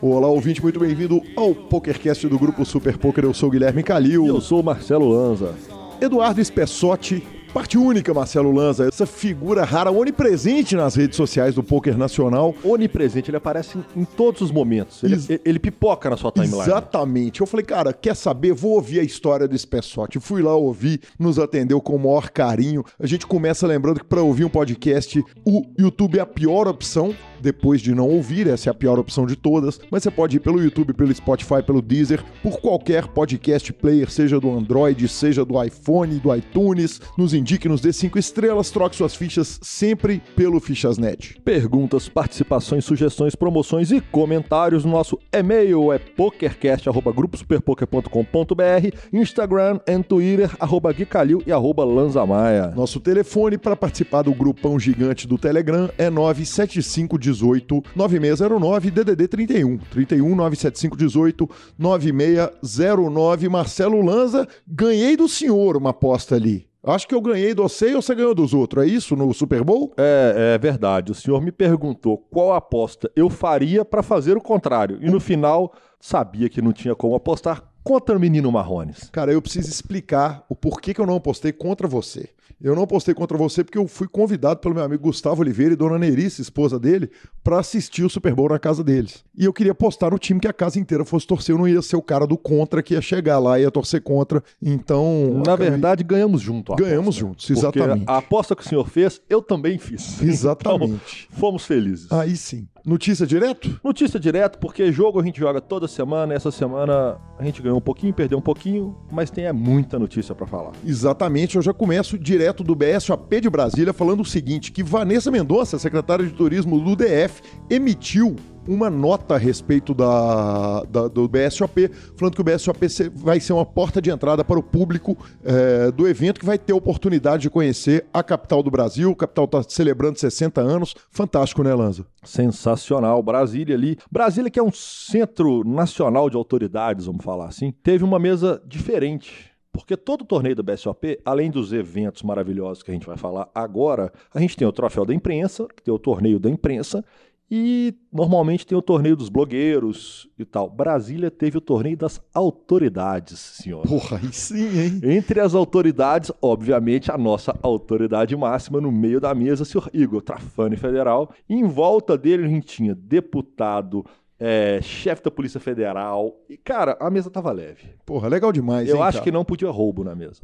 Olá, ouvinte, muito bem-vindo ao PokerCast do Grupo Super Poker. Eu sou o Guilherme Calil. E eu sou o Marcelo Lanza. Eduardo Espessotti, parte única, Marcelo Lanza, essa figura rara, onipresente nas redes sociais do poker nacional. Onipresente, ele aparece em, em todos os momentos. Ele, Ex- ele pipoca na sua timeline. Exatamente. Eu falei, cara, quer saber? Vou ouvir a história do Espessotti. Fui lá ouvir, nos atendeu com o maior carinho. A gente começa lembrando que para ouvir um podcast, o YouTube é a pior opção. Depois de não ouvir, essa é a pior opção de todas. Mas você pode ir pelo YouTube, pelo Spotify, pelo Deezer, por qualquer podcast player, seja do Android, seja do iPhone, do iTunes. Nos indique, nos dê cinco estrelas, troque suas fichas sempre pelo Fichasnet. Perguntas, participações, sugestões, promoções e comentários. Nosso e-mail é pokercast.gruposuperpoker.com.br, Instagram e Twitter, arroba Gui Calil e arroba Lanzamaia. Nosso telefone para participar do grupão gigante do Telegram é 97518 9609 DDD 31. 31 97518 9609. Marcelo Lanza, ganhei do senhor uma aposta ali. Acho que eu ganhei do você e você ganhou dos outros. É isso no Super Bowl? É, é verdade. O senhor me perguntou qual aposta eu faria para fazer o contrário. E no final, sabia que não tinha como apostar contra o menino Marrones. Cara, eu preciso explicar o porquê que eu não apostei contra você. Eu não apostei contra você porque eu fui convidado pelo meu amigo Gustavo Oliveira e dona Nerice, esposa dele, para assistir o Super Bowl na casa deles. E eu queria apostar no time que a casa inteira fosse torcer. Eu não ia ser o cara do contra que ia chegar lá e ia torcer contra. Então. Na acabei- verdade, ganhamos junto. Ganhamos aposta. juntos, exatamente. a aposta que o senhor fez, eu também fiz. Exatamente. Então, fomos felizes. Aí sim. Notícia direto? Notícia direto, porque jogo a gente joga toda semana. Essa semana a gente ganhou um pouquinho, perdeu um pouquinho, mas tem é muita notícia pra falar. Exatamente, eu já começo direto do BSOP de Brasília falando o seguinte, que Vanessa Mendonça, secretária de Turismo do DF, emitiu uma nota a respeito da, da- do BSOP, falando que o BSOP vai ser uma porta de entrada para o público eh, do evento, que vai ter a oportunidade de conhecer a capital do Brasil. A capital está celebrando 60 anos. Fantástico, né, Lanza? Sensacional. Brasília ali. Brasília, que é um centro nacional de autoridades, vamos falar assim, teve uma mesa diferente. Porque todo torneio do BSOP, além dos eventos maravilhosos que a gente vai falar agora, a gente tem o troféu da imprensa, que tem o torneio da imprensa, e normalmente tem o torneio dos blogueiros e tal. Brasília teve o torneio das autoridades, senhor. Porra, aí sim, hein? Entre as autoridades, obviamente, a nossa autoridade máxima no meio da mesa, senhor Igor Trafani Federal. Em volta dele a gente tinha deputado, é, chefe da Polícia Federal. E, cara, a mesa tava leve. Porra, legal demais, Eu hein, acho cara? que não podia roubo na mesa.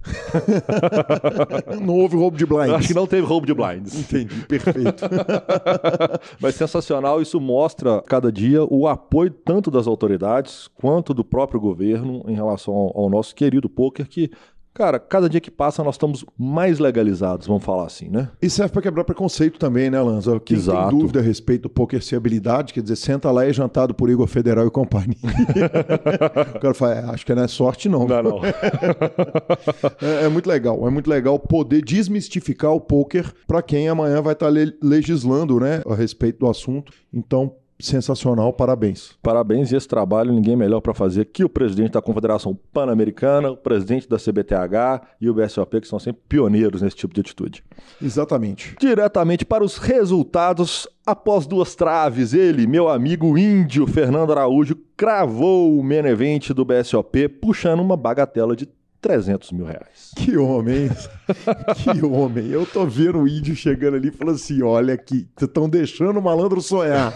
não houve roubo de blinds. Eu acho que não teve roubo de blinds. Entendi, perfeito. Mas sensacional, isso mostra cada dia o apoio tanto das autoridades quanto do próprio governo em relação ao, ao nosso querido poker que, cara, cada dia que passa nós estamos mais legalizados, vamos falar assim, né? E serve para quebrar preconceito também, né, Lanza? Quem Exato. tem dúvida a respeito do poker ser habilidade, quer dizer, senta lá e é jantado por Igor Federal e companhia. o cara fala, é, acho que não é sorte não. Não, não. É, é muito legal, é muito legal poder desmistificar o poker para quem amanhã vai estar le- legislando, né, a respeito do assunto. Então, sensacional, parabéns. Parabéns e esse trabalho ninguém melhor para fazer que o presidente da Confederação Pan-Americana, o presidente da CBTH e o BSOP, que são sempre pioneiros nesse tipo de atitude. Exatamente. Diretamente para os resultados, após duas traves, ele, meu amigo índio Fernando Araújo, cravou o main event do BSOP, puxando uma bagatela de 300 mil reais. Que homem, hein? que homem. Eu tô vendo o índio chegando ali e falando assim: olha aqui, estão deixando o malandro sonhar.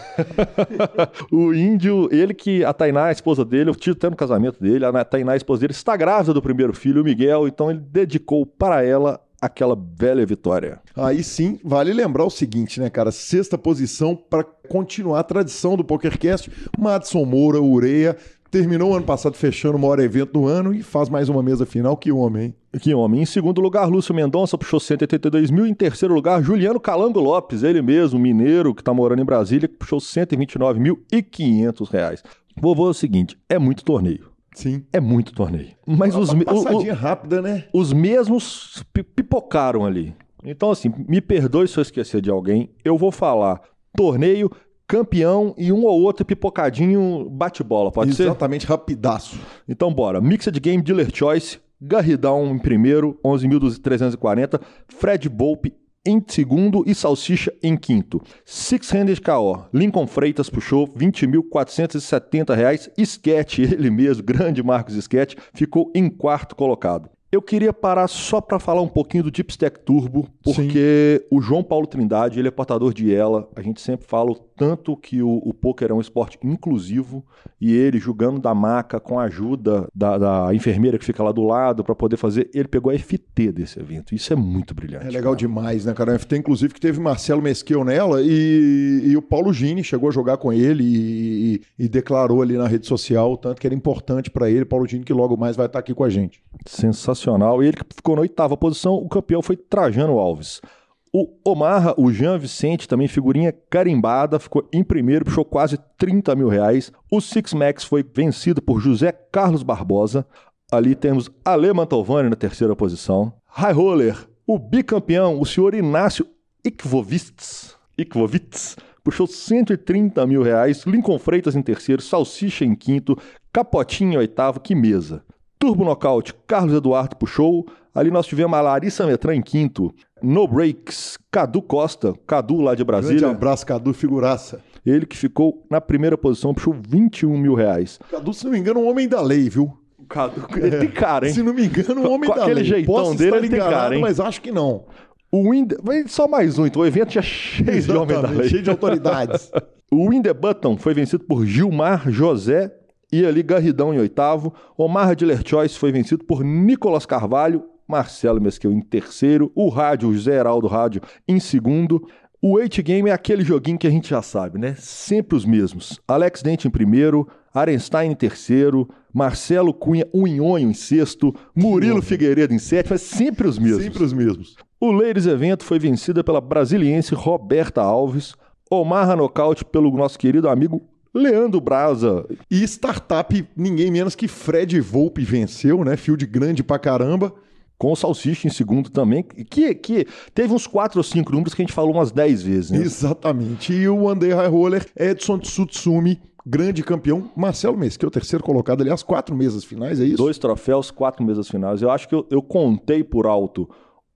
o índio, ele que a Tainá, a esposa dele, eu tive até no casamento dele, a Tainá, a esposa dele, está grávida do primeiro filho, o Miguel, então ele dedicou para ela aquela velha vitória. Aí sim, vale lembrar o seguinte, né, cara? Sexta posição para continuar a tradição do PokerCast. Madison Moura, Ureia, terminou o ano passado fechando o maior evento do ano e faz mais uma mesa final. Que homem, hein? Que homem. Em segundo lugar, Lúcio Mendonça puxou 182 mil. Em terceiro lugar, Juliano Calango Lopes, ele mesmo, mineiro, que está morando em Brasília, que puxou 129 mil e 500 reais. Vovô, é o seguinte, é muito torneio. Sim. É muito torneio. Mas os, me- o- o- passadinha rápida, né? os mesmos pi- pipocaram ali. Então, assim, me perdoe se eu esquecer de alguém. Eu vou falar torneio, campeão e um ou outro pipocadinho bate-bola, pode ser? Exatamente, rapidaço. Então, bora. Mixed Game Dealer Choice, Garridão em primeiro, 11.340. Fred Bolpe em segundo e Salsicha em quinto. Six Handed KO, Lincoln Freitas puxou 20.470 reais. Sketch, ele mesmo, grande Marcos Sketch, ficou em quarto colocado. Eu queria parar só para falar um pouquinho do Deep Stack Turbo, porque Sim. o João Paulo Trindade, ele é portador de ela. A gente sempre fala o tanto que o, o poker é um esporte inclusivo e ele jogando da maca com a ajuda da, da enfermeira que fica lá do lado para poder fazer, ele pegou a FT desse evento. Isso é muito brilhante. É legal cara. demais, né, cara? A FT, inclusive, que teve Marcelo Mesquil nela e, e o Paulo Gini chegou a jogar com ele e, e, e declarou ali na rede social o tanto que era importante para ele. Paulo Gini, que logo mais vai estar aqui com a gente. Sensacional. E ele ficou na oitava posição. O campeão foi Trajano Alves. O Omarra, o Jean Vicente, também figurinha carimbada, ficou em primeiro, puxou quase 30 mil reais. O Six Max foi vencido por José Carlos Barbosa. Ali temos Ale Mantovani na terceira posição. High Roller, o bicampeão, o senhor Inácio Ikvovitz, Ikvovitz puxou 130 mil reais. Lincoln Freitas em terceiro, Salsicha em quinto, Capotinho em oitavo, que mesa. Turbo Nocaute, Carlos Eduardo puxou. Ali nós tivemos a Larissa Metran em quinto. No Breaks, Cadu Costa, Cadu lá de Brasília. Grande abraço, Cadu, figuraça. Ele que ficou na primeira posição, puxou 21 mil reais. Cadu, se não me engano, é um homem da lei, viu? Cadu, ele tem cara, hein? Se não me engano, um homem Com da aquele lei. jeitão Posso dele, ele tem cara, hein? mas acho que não. O Wind... Só mais um, então o evento já cheio de homem da lei. cheio de autoridades. o Wind the Button foi vencido por Gilmar José e ali Garridão em oitavo. Omar Diller Choice foi vencido por Nicolas Carvalho. Marcelo Mesquil em terceiro. O Rádio, o José Heraldo Rádio em segundo. O Eight Game é aquele joguinho que a gente já sabe, né? Sempre os mesmos. Alex Dente em primeiro, Arenstein em terceiro, Marcelo Cunha Unhonho em sexto, Murilo Figueiredo em sétimo, é sempre os mesmos. Sempre os mesmos. O Ladies Evento foi vencida pela brasiliense Roberta Alves, Omar Nocaute pelo nosso querido amigo Leandro Braza. E startup, ninguém menos que Fred Volpe venceu, né? Field grande pra caramba. Com o Salsicha em segundo também, que, que teve uns quatro ou cinco números que a gente falou umas dez vezes, né? Exatamente. E o André High Roller, Edson Tsutsumi, grande campeão. Marcelo Mês, que é o terceiro colocado, aliás, quatro mesas finais, é isso? Dois troféus, quatro mesas finais. Eu acho que eu, eu contei por alto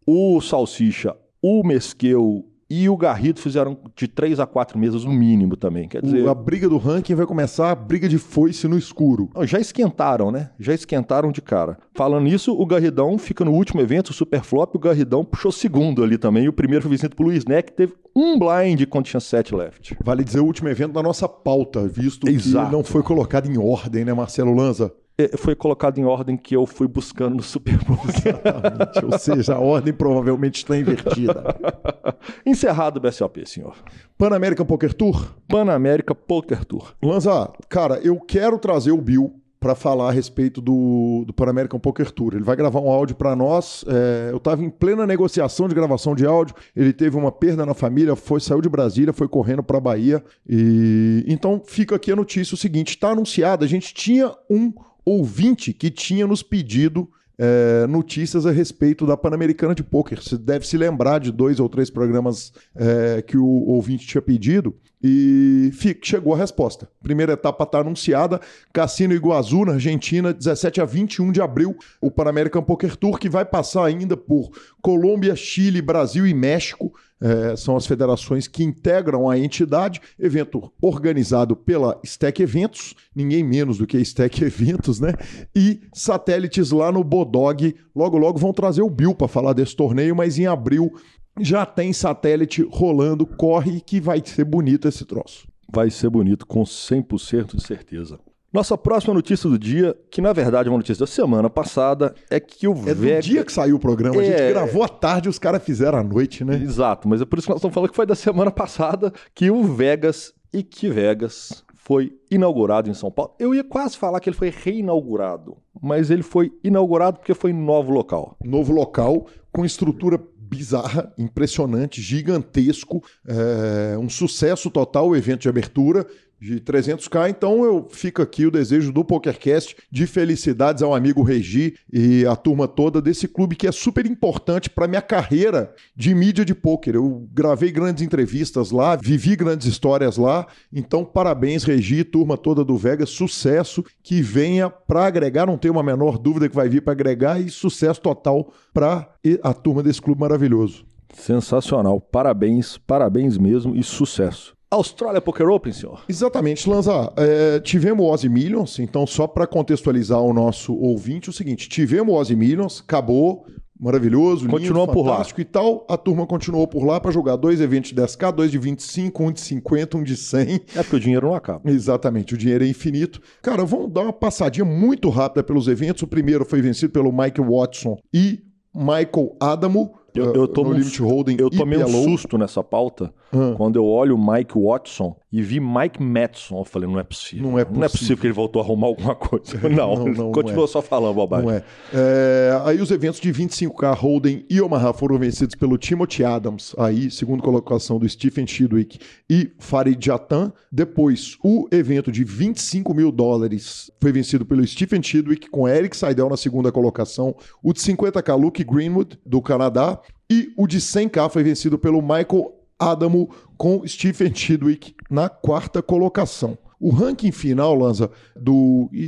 o Salsicha, o Mesqueu e o Garrido fizeram de três a quatro mesas no mínimo também. Quer dizer, a briga do ranking vai começar a briga de foice no escuro. Já esquentaram, né? Já esquentaram de cara. Falando isso, o Garridão fica no último evento, o Superflop, o Garridão puxou segundo ali também. E o primeiro foi vencido por Luiz Neck, teve um blind quando tinha sete left. Vale dizer o último evento da nossa pauta, visto Exato. que não foi colocado em ordem, né, Marcelo Lanza? É, foi colocado em ordem que eu fui buscando no Super Bowl. Exatamente. Ou seja, a ordem provavelmente está invertida. Encerrado o BSOP, senhor. Pan American Poker Tour? Pan American Poker Tour. Lanza, cara, eu quero trazer o Bill para falar a respeito do, do Pan American Poker Tour. Ele vai gravar um áudio para nós. É, eu estava em plena negociação de gravação de áudio. Ele teve uma perda na família, foi saiu de Brasília, foi correndo para Bahia. E então fica aqui a notícia o seguinte: está anunciado. A gente tinha um ouvinte que tinha nos pedido é, notícias a respeito da Pan-Americana de Pôquer. Você deve se lembrar de dois ou três programas é, que o ouvinte tinha pedido e chegou a resposta. Primeira etapa está anunciada: Cassino Iguazu, na Argentina, 17 a 21 de abril. O Pan-American Poker Tour, que vai passar ainda por Colômbia, Chile, Brasil e México. É, são as federações que integram a entidade. Evento organizado pela Stack Eventos, ninguém menos do que a Stack Eventos, né? E satélites lá no Bodog. Logo, logo vão trazer o Bill para falar desse torneio, mas em abril já tem satélite rolando, corre que vai ser bonito esse troço. Vai ser bonito, com 100% de certeza. Nossa próxima notícia do dia, que na verdade é uma notícia da semana passada, é que o É do dia que saiu o programa, é... a gente gravou à tarde e os caras fizeram à noite, né? Exato, mas é por isso que nós estamos falando que foi da semana passada que o Vegas e que Vegas foi inaugurado em São Paulo. Eu ia quase falar que ele foi reinaugurado, mas ele foi inaugurado porque foi novo local. Novo local, com estrutura bizarra, impressionante, gigantesco, é, um sucesso total o evento de abertura. De 300k. Então eu fico aqui o desejo do PokerCast de felicidades ao amigo Regi e a turma toda desse clube que é super importante para minha carreira de mídia de poker. Eu gravei grandes entrevistas lá, vivi grandes histórias lá. Então parabéns Regi, turma toda do Vegas, sucesso que venha para agregar, não tenho uma menor dúvida que vai vir para agregar e sucesso total para a turma desse clube maravilhoso. Sensacional. Parabéns, parabéns mesmo e sucesso. Australia Poker Open, senhor? Exatamente, Lanza. É, tivemos o Ozzy Millions, então só para contextualizar o nosso ouvinte, o seguinte, tivemos o Ozzy Millions, acabou, maravilhoso, Continuou lindo, por lá. fantástico e tal. A turma continuou por lá para jogar dois eventos de 10k, dois de 25, um de 50, um de 100. É porque o dinheiro não acaba. Exatamente, o dinheiro é infinito. Cara, vamos dar uma passadinha muito rápida pelos eventos. O primeiro foi vencido pelo Michael Watson e Michael Adamo. Eu, eu tomo no um Limit Holding Eu tomei um susto nessa pauta Ah. quando eu olho o Mike Watson e vi Mike Madison. Eu falei, não é possível. Não é Não é possível. possível que ele voltou a arrumar alguma coisa. Não, Não, não, continua é. só falando bobagem. Não é. É, Aí os eventos de 25K Holden e Omaha foram vencidos pelo Timothy Adams, aí, segundo colocação do Stephen Chidwick e Farid Jatan. Depois, o evento de 25 mil dólares foi vencido pelo Stephen Chidwick, com Eric Seidel na segunda colocação. O de 50K, Luke Greenwood, do Canadá. E o de 100K foi vencido pelo Michael Adamo, com Stephen Chidwick na quarta colocação. O ranking final, Lanza, do. E,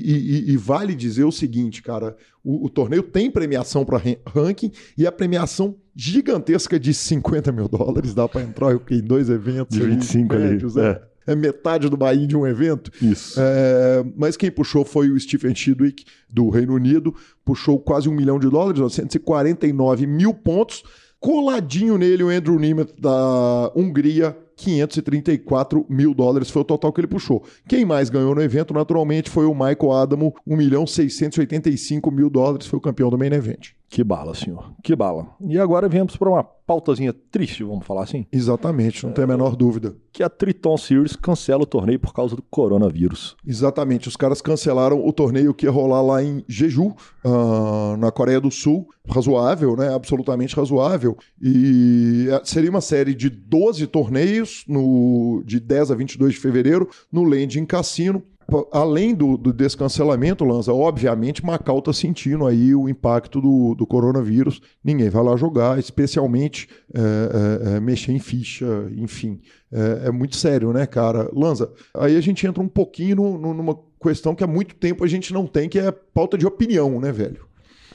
e- e vale dizer o seguinte, cara: o, o torneio tem premiação para ranking e a premiação gigantesca de 50 mil dólares. Dá para entrar eu, em dois eventos. De ali, 25 ali, médios, é. É metade do Bahia de um evento. Isso. É, mas quem puxou foi o Stephen Chidwick, do Reino Unido, puxou quase um milhão de dólares, 949 mil pontos. Coladinho nele o Andrew Nimet, da Hungria, 534 mil dólares foi o total que ele puxou. Quem mais ganhou no evento, naturalmente, foi o Michael Adamo, 1 milhão 685 mil dólares, foi o campeão do main event. Que bala, senhor. Que bala. E agora viemos para uma pautazinha triste, vamos falar assim, Exatamente, não tem a menor dúvida. que a Triton Series cancela o torneio por causa do coronavírus. Exatamente, os caras cancelaram o torneio que ia rolar lá em Jeju, ah, na Coreia do Sul. Razoável, né? Absolutamente razoável. E eh, seria uma série de 12 torneios, no, de 10 a 22 de fevereiro, no Landing Cassino. Além do, do descancelamento, Lanza, obviamente Macau está sentindo aí o impacto do, do coronavírus. Ninguém vai lá jogar, especialmente eh, eh, eh, mexer em ficha, enfim. É, é muito sério, né, cara? Lanza, aí a gente entra um pouquinho no- no- numa questão que há muito tempo a gente não tem, que é pauta de opinião, né, velho?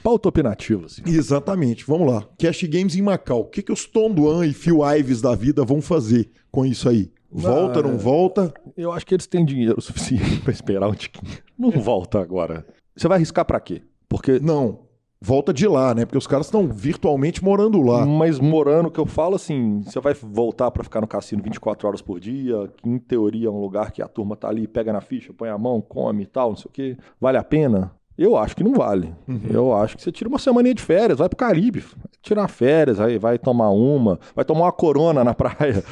Pauta opinativa, senhor. Exatamente, vamos lá. Cash Games em Macau. O que, que os Tom Duan e Phil Ives da vida vão fazer com isso aí? Volta, Ah, não volta? Eu acho que eles têm dinheiro suficiente para esperar um tiquinho. Não volta agora. Você vai arriscar para quê? Porque Não. Volta de lá, né? Porque os caras estão virtualmente morando lá. Mas morando, que eu falo assim, você vai voltar pra ficar no cassino 24 horas por dia, que em teoria é um lugar que a turma tá ali, pega na ficha, põe a mão, come e tal, não sei o quê. Vale a pena? Eu acho que não vale. Eu acho que você tira uma semaninha de férias, vai pro Caribe, tirar férias, aí vai tomar uma, vai tomar uma corona na praia,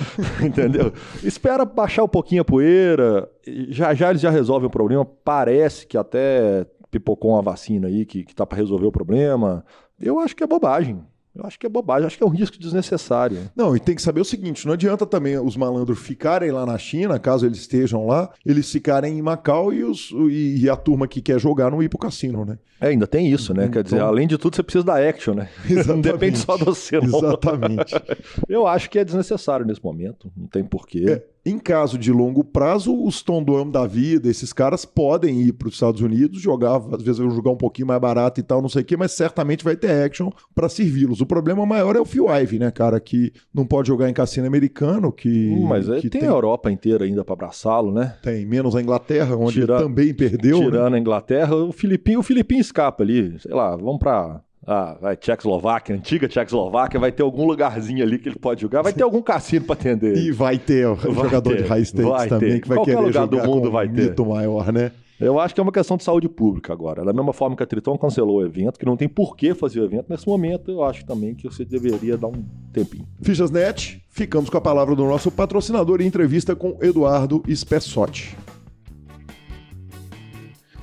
entendeu? Espera baixar um pouquinho a poeira, já já eles já resolvem o problema. Parece que até pipocou uma vacina aí que, que tá pra resolver o problema. Eu acho que é bobagem. Eu acho que é bobagem, acho que é um risco desnecessário. Não, e tem que saber o seguinte: não adianta também os malandros ficarem lá na China, caso eles estejam lá, eles ficarem em Macau e, os, e, e a turma que quer jogar não ir pro cassino, né? É, ainda tem isso, né? Quer dizer, Então- além de tudo, você precisa da action, né? Não Exatamente. depende só de você, não. Exatamente. Eu acho que é desnecessário nesse momento. Não tem porquê. É, em caso de longo prazo, os Tondoam da vida, esses caras podem ir para os Estados Unidos, jogar, às vezes vão jogar um pouquinho mais barato e tal, não sei o quê, mas certamente vai ter action para servi-los. O problema maior é o Phil Ive, né, cara, que não pode jogar em cassino americano, que, Hum, Mas é, que tem, a Europa inteira ainda pra abraçá-lo, né? tem menos a Inglaterra, onde Tira- também perdeu. né? Tirando a Inglaterra, o Filipinho, o Filipinho escapa ali. Sei lá, vamos pra. Ah, vai, Tchecoslováquia, antiga Tchecoslováquia, vai ter algum lugarzinho ali que ele pode jogar, vai ter algum cassino pra atender. E vai ter o Vai jogador ter, de high stakes também, ter. que vai Qualquer querer lugar do jogar mundo com vai um ter. mito maior, né? Eu acho que é uma questão de saúde pública agora. Da mesma forma que a Triton cancelou o evento, que não tem por que fazer o evento, nesse momento eu acho também que você deveria dar um tempinho. Fichasnet, ficamos com a palavra do nosso patrocinador em entrevista com Eduardo Spessotti.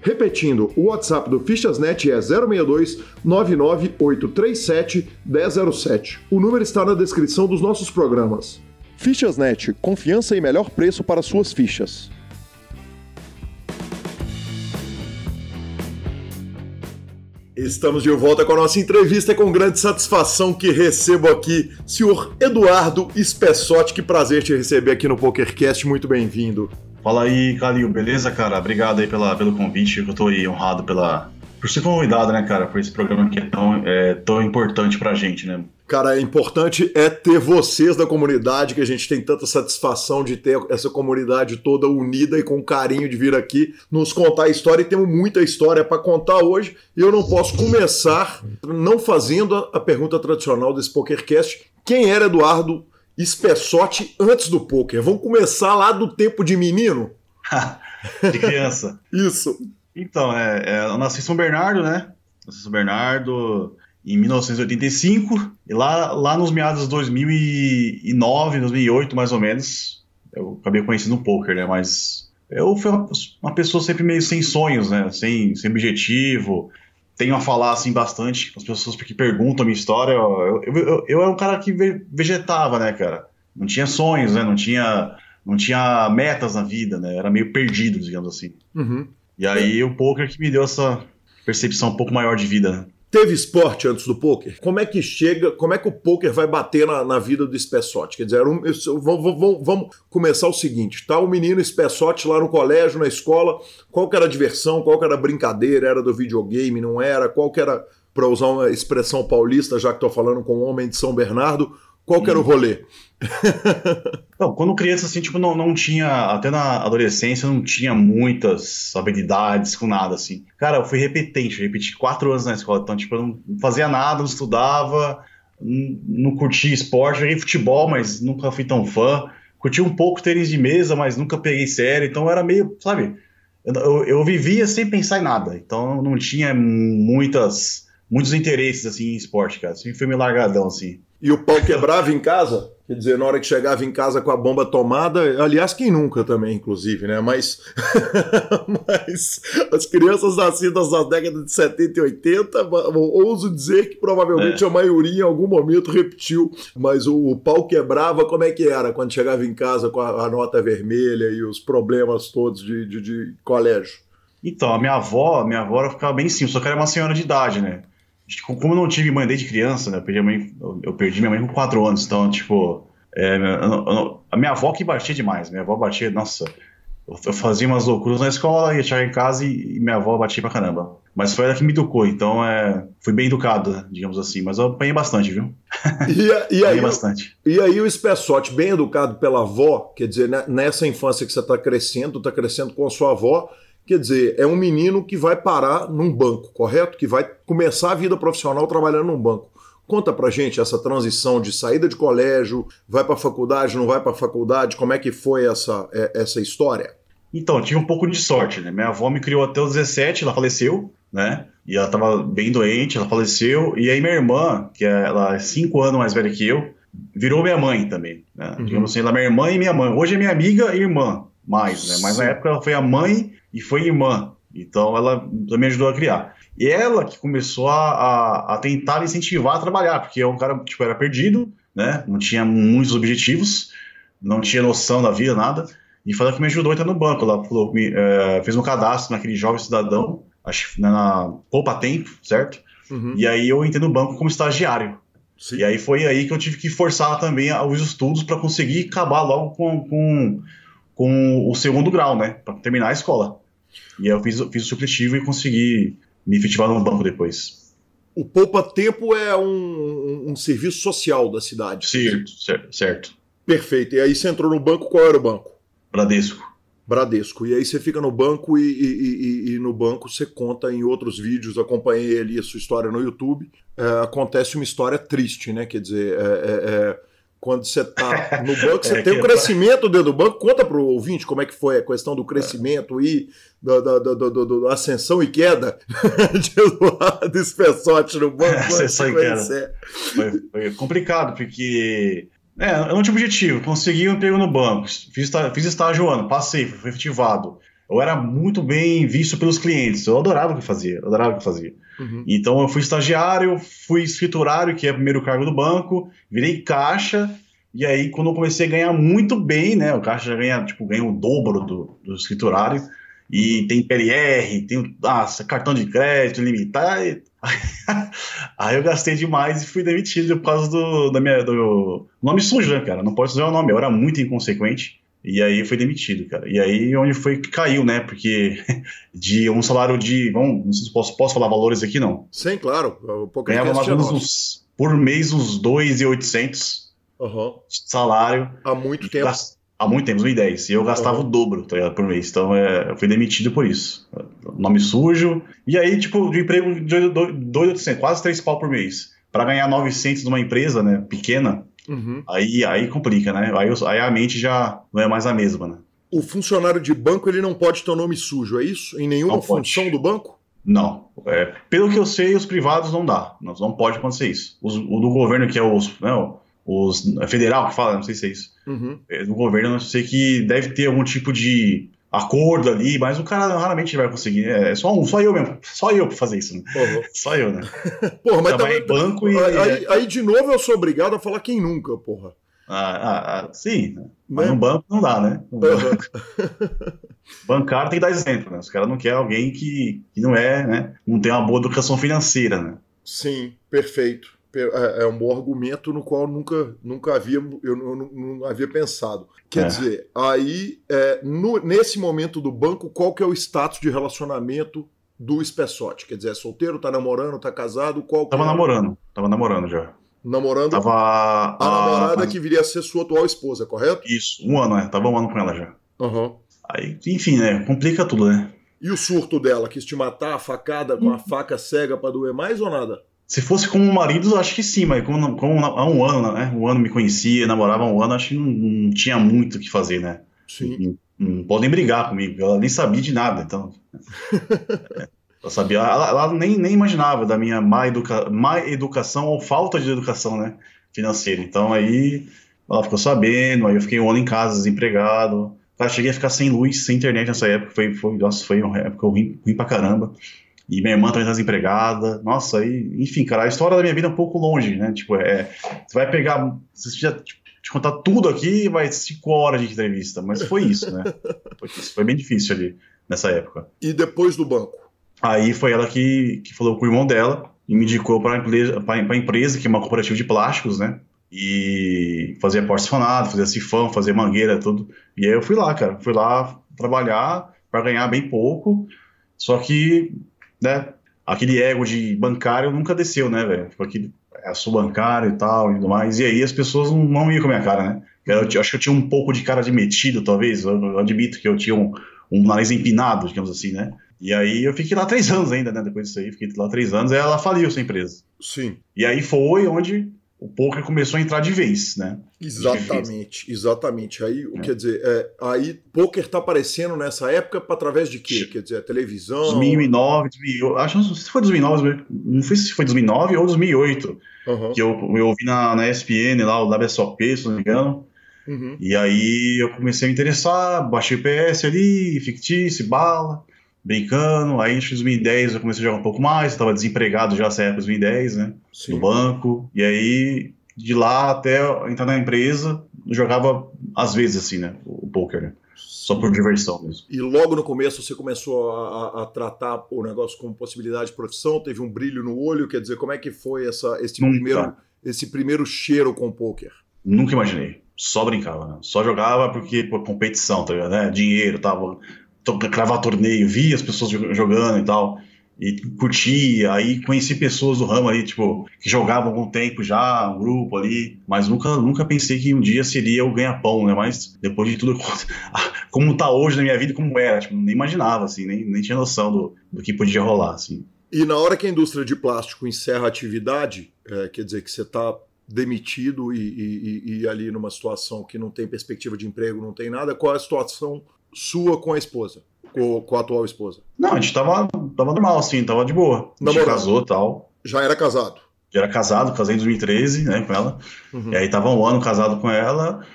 Repetindo, o WhatsApp do Fichasnet é 062 99837 1007. O número está na descrição dos nossos programas. Fichasnet, confiança e melhor preço para suas fichas. Estamos de volta com a nossa entrevista com grande satisfação que recebo aqui senhor Eduardo Spessotti. Que prazer te receber aqui no PokerCast, muito bem-vindo. Fala aí, Calil, beleza, cara? Obrigado aí pela, pelo convite, eu tô aí honrado pela, por ser convidado, né, cara, por esse programa que é tão, é, tão importante pra gente, né? Cara, é importante é ter vocês da comunidade, que a gente tem tanta satisfação de ter essa comunidade toda unida e com carinho de vir aqui nos contar a história. E temos muita história para contar hoje. E eu não posso começar não fazendo a pergunta tradicional desse PokerCast. Quem era Eduardo Espessote antes do poker? Vamos começar lá do tempo de menino? de criança. Isso. Então, é, é, eu nasci em São Bernardo, né? Nasci em São Bernardo em 1985, e lá, lá nos meados de 2009, 2008, mais ou menos, eu acabei conhecendo o poker, né? Mas eu fui uma, uma, pessoa sempre meio sem sonhos, né? Sem, sem objetivo. Tenho a falar, assim, bastante com as pessoas que perguntam a minha história. Eu, eu, eu, eu era um cara que vegetava, né, cara? Não tinha sonhos, né? Não tinha, não tinha metas na vida, né? Era meio perdido, digamos assim. Uhum. E aí o poker que me deu essa percepção um pouco maior de vida, né? Teve esporte antes do poker? Como é que chega, como é que o poker vai bater na, na vida do Spessote? Quer dizer, vamos, começar o seguinte: tá o menino Spessote lá no colégio, na escola, qual que era a diversão, qual que era a brincadeira, era do videogame, não era? Qual que era, para usar uma expressão paulista, já que estou falando com um homem de São Bernardo, qual que era o rolê? não, quando criança, assim, tipo, não, não tinha, até na adolescência, não tinha muitas habilidades com nada, assim. Cara, eu fui repetente, eu repeti quatro anos na escola, então, tipo, eu não fazia nada, não estudava, não, curtia esporte, joguei futebol, mas nunca fui tão fã. Curti um pouco tênis de mesa, mas nunca peguei sério, então era meio, sabe, eu, eu, eu vivia sem pensar em nada, então não tinha muitas, muitos interesses, assim, em esporte, cara, sempre fui meio largadão, assim. E o pau quebrava em casa? Quer dizer, na hora que chegava em casa com a bomba tomada, aliás, quem nunca também, inclusive, né? Mas, mas as crianças nascidas nas décadas de 70 e 80, ouso dizer que provavelmente é. a maioria em algum momento repetiu. Mas o, o, pau quebrava, como é que era quando chegava em casa com a, a nota vermelha e os problemas todos de, de, de colégio? Então, a minha avó, minha avó ficava bem simples, só que era uma senhora de idade, né? Como eu não tive mãe desde criança, né? Eu perdi, mãe, eu perdi minha mãe com 4 anos, então, tipo, é, eu, eu, a minha avó que batia demais. Minha avó batia, nossa, eu, fazia umas loucuras na escola, ia chegar em casa e, e, minha avó batia pra caramba. Mas foi ela que me educou, então é, fui bem educado, digamos assim. Mas eu apanhei bastante, viu? E, e aí, bastante. E aí o Spessote, bem educado pela avó, quer dizer, nessa infância que você está crescendo, está crescendo com a sua avó, Quer dizer, é um menino que vai parar num banco, correto? Que vai começar a vida profissional trabalhando num banco. Conta pra gente essa transição de saída de colégio, vai pra faculdade, não vai pra faculdade, como é que foi essa, é, essa história? Então, tive um pouco de sorte, né? Minha avó me criou até os 17, ela faleceu, né? E ela tava bem doente, ela faleceu. E aí minha irmã, que é, ela é 5 anos mais velha que eu, virou minha mãe também, né? Uhum. Digamos assim, ela é minha irmã e minha mãe. Hoje é minha amiga e irmã, mais, né? Mas na época ela foi a mãe e foi irmã. Então ela também ajudou a criar. E ela que começou a, a, a, tentar incentivar a trabalhar, porque é um cara tipo, era perdido, né? Não tinha muitos objetivos, não tinha noção da vida, nada. E foi ela que me ajudou a entrar no banco. Ela falou, me, é, fez um cadastro naquele jovem cidadão, acho né, na Poupa Tempo, certo? Uhum. E aí eu entrei no banco como estagiário. Sim. E aí foi aí que eu tive que forçar também os estudos para conseguir acabar logo com, com, com o segundo grau, né? Para terminar a escola. E aí eu fiz, fiz o supletivo e consegui me efetivar no banco depois. O Poupa Tempo é um, um serviço social da cidade. Certo, certo, certo. Perfeito. E aí você entrou no banco, qual era o banco? Bradesco. Bradesco. E aí você fica no banco e, e, e, e no banco você conta em outros vídeos, acompanhei ali a sua história no YouTube. É, acontece uma história triste, né? Quer dizer, é, é, é quando você está no banco, você é, tem o um crescimento dentro do banco. Conta para o ouvinte como é que foi a questão do crescimento e da, da, da, da ascensão e queda de Eduardo no banco. Ascensão e queda. Foi, foi, complicado, porque é, eu não tinha objetivo. Consegui um emprego no banco, fiz, fiz estágio ano, passei, fui efetivado. Eu era muito bem visto pelos clientes, eu adorava o que fazia, eu adorava o que fazia. Uhum. Então eu fui estagiário, fui escriturário, que é o primeiro cargo do banco, virei caixa, e aí quando eu comecei a ganhar muito bem, né, o caixa já ganha, tipo, ganha o dobro do, do escriturário, e tem PLR, tem nossa, cartão de crédito limitado. aí eu gastei demais e fui demitido por causa do, da minha, do nome sujo, né, cara? Não pode usar o nome, eu era muito inconsequente. E aí foi demitido, cara. E aí onde foi que caiu, né? Porque de um salário de. Vamos, não sei se posso, posso falar valores aqui, não. Sim, claro. Ganhava mais ou menos uns, por mês uns 2,800 uhum. salário. Há muito tempo. Gast... Há muito tempo, 2010. E eu gastava uhum. o dobro tá ligado, por mês. Então é, eu fui demitido por isso. Nome sujo. E aí, tipo, de emprego de 2,800, quase 3 pau por mês. Para ganhar 900 numa empresa, né, pequena, Uhum. Aí, aí complica, né? Aí, aí a mente já não é mais a mesma, né? O funcionário de banco ele não pode ter o nome sujo, é isso? Em nenhuma função do banco? Não. É, pelo que eu sei, os privados não dá. Não, não pode acontecer isso. Os, o do governo, que é os, né, os é federal que fala, não sei se é isso. Uhum. É, do governo, eu sei que deve ter algum tipo de acordo ali, mas o cara raramente vai conseguir. É, é só um, só eu mesmo. Só eu pra fazer isso, né? Uhum. Só eu, né? porra, mas também, banco e. Aí, aí, de novo, eu sou obrigado a falar quem nunca, porra. Ah, ah, ah sim, né? mas no banco não dá, né? No banco. Bancário tem que dar exemplo, né? Os caras não querem alguém que, que não é, né? Não tem uma boa educação financeira, né? Sim, perfeito. É, é um bom argumento no qual nunca, nunca havia, eu não, não havia pensado. Quer é. dizer, aí, é, no, nesse momento do banco, qual que é o status de relacionamento do Spessote? Quer dizer, é solteiro, tá namorando, tá casado? Qual tava é? namorando, tava namorando já. Namorando tava, a, a namorada que viria a ser sua atual esposa, correto? Isso, um ano, né? Tava um ano com ela já. Uhum. Aí, enfim, né? Complica tudo, né? E o surto dela? Quis te matar, a facada com a faca cega para doer mais ou nada? Se fosse como marido, acho que sim, mas como, como há um ano, né? Um ano me conhecia, namorava há um ano, acho que não, não tinha muito o que fazer, né? Sim. Não, não podem brigar comigo, ela nem sabia de nada, então. ela sabia, ela, ela, nem, nem imaginava da minha má, educa, má educação ou falta de educação, né? Financeira. Então aí ela ficou sabendo, aí eu fiquei um ano em casa, desempregado. Cara, cheguei a ficar sem luz, sem internet nessa época, foi, foi, nossa, foi uma época ruim, ruim pra caramba. E minha irmã também tá desempregada. Nossa, aí, enfim, cara, a história da minha vida é um pouco longe, né? Tipo, é. Você vai pegar. Se já tipo, te contar tudo aqui, vai cinco horas de entrevista. Mas foi isso, né? Foi, isso, foi bem difícil ali nessa época. E depois do banco? Aí foi ela que, que falou com o irmão dela e me indicou para a empresa, empresa, que é uma cooperativa de plásticos, né? E fazia porcelanato, fazia sifão, fazia mangueira, tudo. E aí eu fui lá, cara. Fui lá trabalhar para ganhar bem pouco. Só que né? Aquele ego de bancário nunca desceu, né, velho? Tipo, aquele, é, sou bancário e tal e tudo mais. E aí as pessoas não, não iam com a minha cara, né? Eu, eu, acho que eu tinha um pouco de cara de metido, talvez. Eu, eu admito que eu tinha um, um nariz empinado, digamos assim, né? E aí eu fiquei lá três anos ainda, né? Depois disso aí, fiquei lá três anos, aí ela faliu essa empresa. Sim. E aí foi onde o poker começou a entrar de vez, né? Exatamente, exatamente. Aí, é. quer dizer, é, aí poker tá aparecendo nessa época através de quê? Quer dizer, televisão? 2009, 2008, acho que se foi 2009, não sei se foi 2009 ou 2008, uhum. que eu, eu ouvi na, na ESPN lá, o WSOP, se não me engano, uhum. e aí eu comecei a me interessar, baixei o PS ali, fictício, bala, brincando. Aí em 2010 eu comecei a jogar um pouco mais, eu tava desempregado já nessa época, 2010, né? Sim. No banco. E aí, de lá até entrar na empresa, eu jogava às vezes assim, né? O poker, né? Só por diversão mesmo. E logo no começo você começou a, a, tratar o negócio como possibilidade de profissão, teve um brilho no olho, quer dizer, como é que foi essa, esse, primeiro, esse primeiro cheiro com o poker? Nunca imaginei. Só brincava, né? Só jogava porque por competição, tá ligado? Né? Dinheiro, tava cravar torneio, via as pessoas jogando e tal, e curtia, aí conheci pessoas do ramo ali, tipo, que jogavam algum tempo já, um grupo ali, mas nunca, nunca pensei que um dia seria o ganha-pão, né, mas depois de tudo, como tá hoje na minha vida, como era, tipo, nem imaginava, assim, nem, nem tinha noção do, do que podia rolar, assim. E na hora que a indústria de plástico encerra a atividade, é, quer dizer que você está demitido e, e, e, ali numa situação que não tem perspectiva de emprego, não tem nada, qual é a situação sua com a esposa? Com, com a atual esposa? Não, a gente tava, tava normal, assim, tava de boa. A gente casou e tal. Já era casado? Já era casado, casei em 2013, né, com ela. Uhum. E aí tava um ano casado com ela.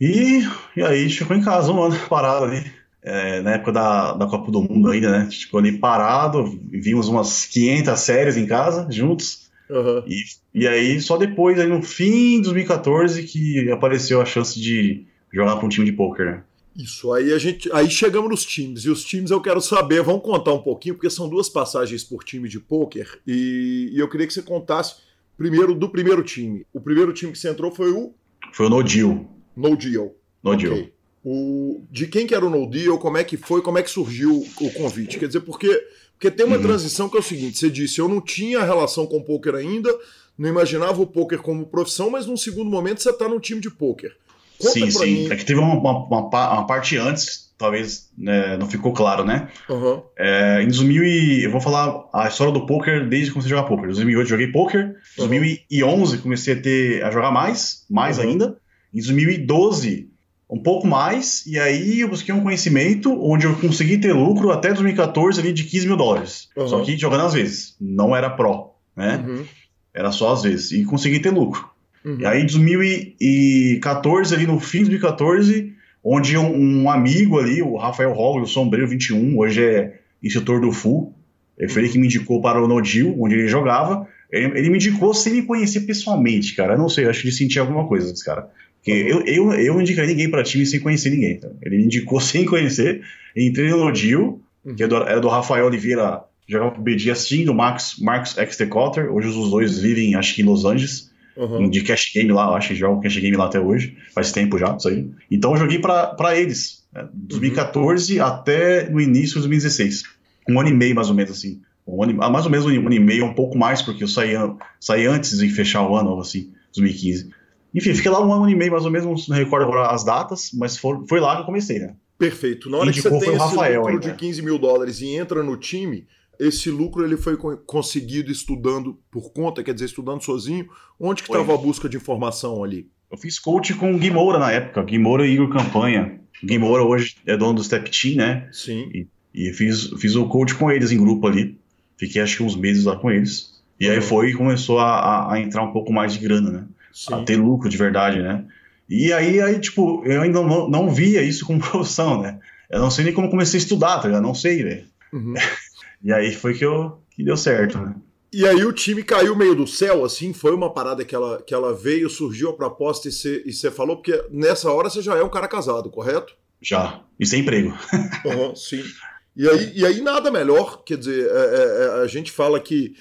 E, e aí a gente ficou em casa um ano parado ali. É, na época da, da Copa do Mundo ainda, né? A gente ficou ali parado, vimos umas 500 séries em casa, juntos. Uhum. E, e aí, só depois, aí no fim de 2014, que apareceu a chance de jogar para um time de pôquer, né? Isso, aí a gente. Aí chegamos nos times. E os times eu quero saber, vamos contar um pouquinho, porque são duas passagens por time de pôquer. E, e eu queria que você contasse primeiro do primeiro time. O primeiro time que você entrou foi o. Foi o No Deal. No Deal. No okay. Deal. O, de quem que era o No Deal, como é que foi, como é que surgiu o convite? Quer dizer, porque, porque tem uma uhum. transição que é o seguinte: você disse, eu não tinha relação com o poker ainda, não imaginava o poker como profissão, mas num segundo momento você está num time de poker. Conta sim, sim. Mim. É que teve uma, uma, uma, parte antes, talvez né, não ficou claro, né? Uhum. É, em 2000 e, eu vou falar a história do poker desde que comecei a jogar poker. Em 2008 joguei poker, em uhum. 2011 comecei a ter a jogar mais, mais uhum. ainda. Em 2012 um pouco mais, e aí eu busquei um conhecimento onde eu consegui ter lucro até 2014 ali de 15 mil dólares. Só que jogando às vezes, não era pró, né? Uhum. Era só às vezes, e consegui ter lucro. Uhum. E aí em 2014, ali no fim de 2014, onde um, um amigo ali, o Rafael Roll, o Sombreiro 21, hoje é instrutor do FU, ele foi ele que me indicou para o Nodil, onde ele jogava, ele, ele, me indicou sem me conhecer pessoalmente, cara. Eu não sei, acho que ele sentia alguma coisa desse cara. Porque eu, eu, eu não indicaria ninguém para time sem conhecer ninguém. Tá? Ele indicou sem conhecer, entrei no Odil, uhum. que era é do, era é do Rafael Oliveira, jogava pro BD assim, do Max, Marcos Extecotter. Hoje os dois vivem, acho que em Los Angeles. Uhum. De cash game lá, acho que jogam cash game lá até hoje. Faz tempo já, isso aí. Então eu joguei para eles, né, 2014 uhum. até no início de 2016. Um ano e meio, mais ou menos, assim. Um ano, mais ou menos um ano e meio, um pouco mais, porque eu saí, saí antes de fechar o ano, assim, 2015. Enfim, fiquei lá um ano e meio mais ou menos, não recordo as datas, mas foi, foi lá que eu comecei, né? Perfeito. Na hora Indicou que você tem esse Rafael lucro de 15 mil dólares e entra no time, esse lucro ele foi conseguido estudando por conta, quer dizer, estudando sozinho. Onde que estava a busca de informação ali? Eu fiz coach com o Guimoura na época, Guimoura e Igor Campanha. O Guimoura hoje é dono do Step Team, né? Sim. E, e fiz, fiz o coach com eles em grupo ali. Fiquei acho que uns meses lá com eles. E uhum. aí foi e começou a, a, a entrar um pouco mais de grana, né? Sim. a ter lucro de verdade, né? E aí, aí tipo, eu ainda não, não via isso como profissão, né? Eu não sei nem como comecei a estudar, tá ligado? Não sei, velho. Uhum. e aí foi que, eu, que deu certo, né? E aí o time caiu meio do céu, assim, foi uma parada que ela, que ela veio, surgiu a proposta e você e falou, porque nessa hora você já é um cara casado, correto? Já, e sem emprego. uhum, sim. E aí, e aí nada melhor, quer dizer, é, é, é a gente fala que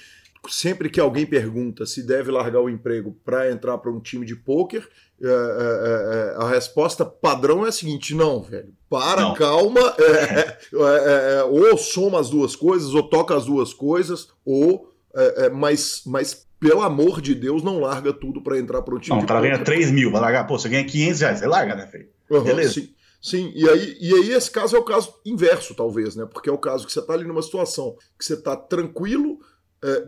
sempre que alguém pergunta se deve largar o emprego para entrar para um time de pôquer, é, é, é, é, a resposta padrão é a seguinte: não, velho, para, não. calma, é, é, ou soma as duas coisas, ou toca as duas coisas, ou. mas, mas, pelo amor de Deus, não larga tudo para entrar para um time não, de o cara ganha 3 mil, vai largar, pô, você ganha 500 reais, você larga, né, filho? Uhum, Beleza. Sim. Sim, e aí, e aí esse caso é o caso inverso, talvez, né? Porque é o caso que você está ali numa situação que você está tranquilo, é,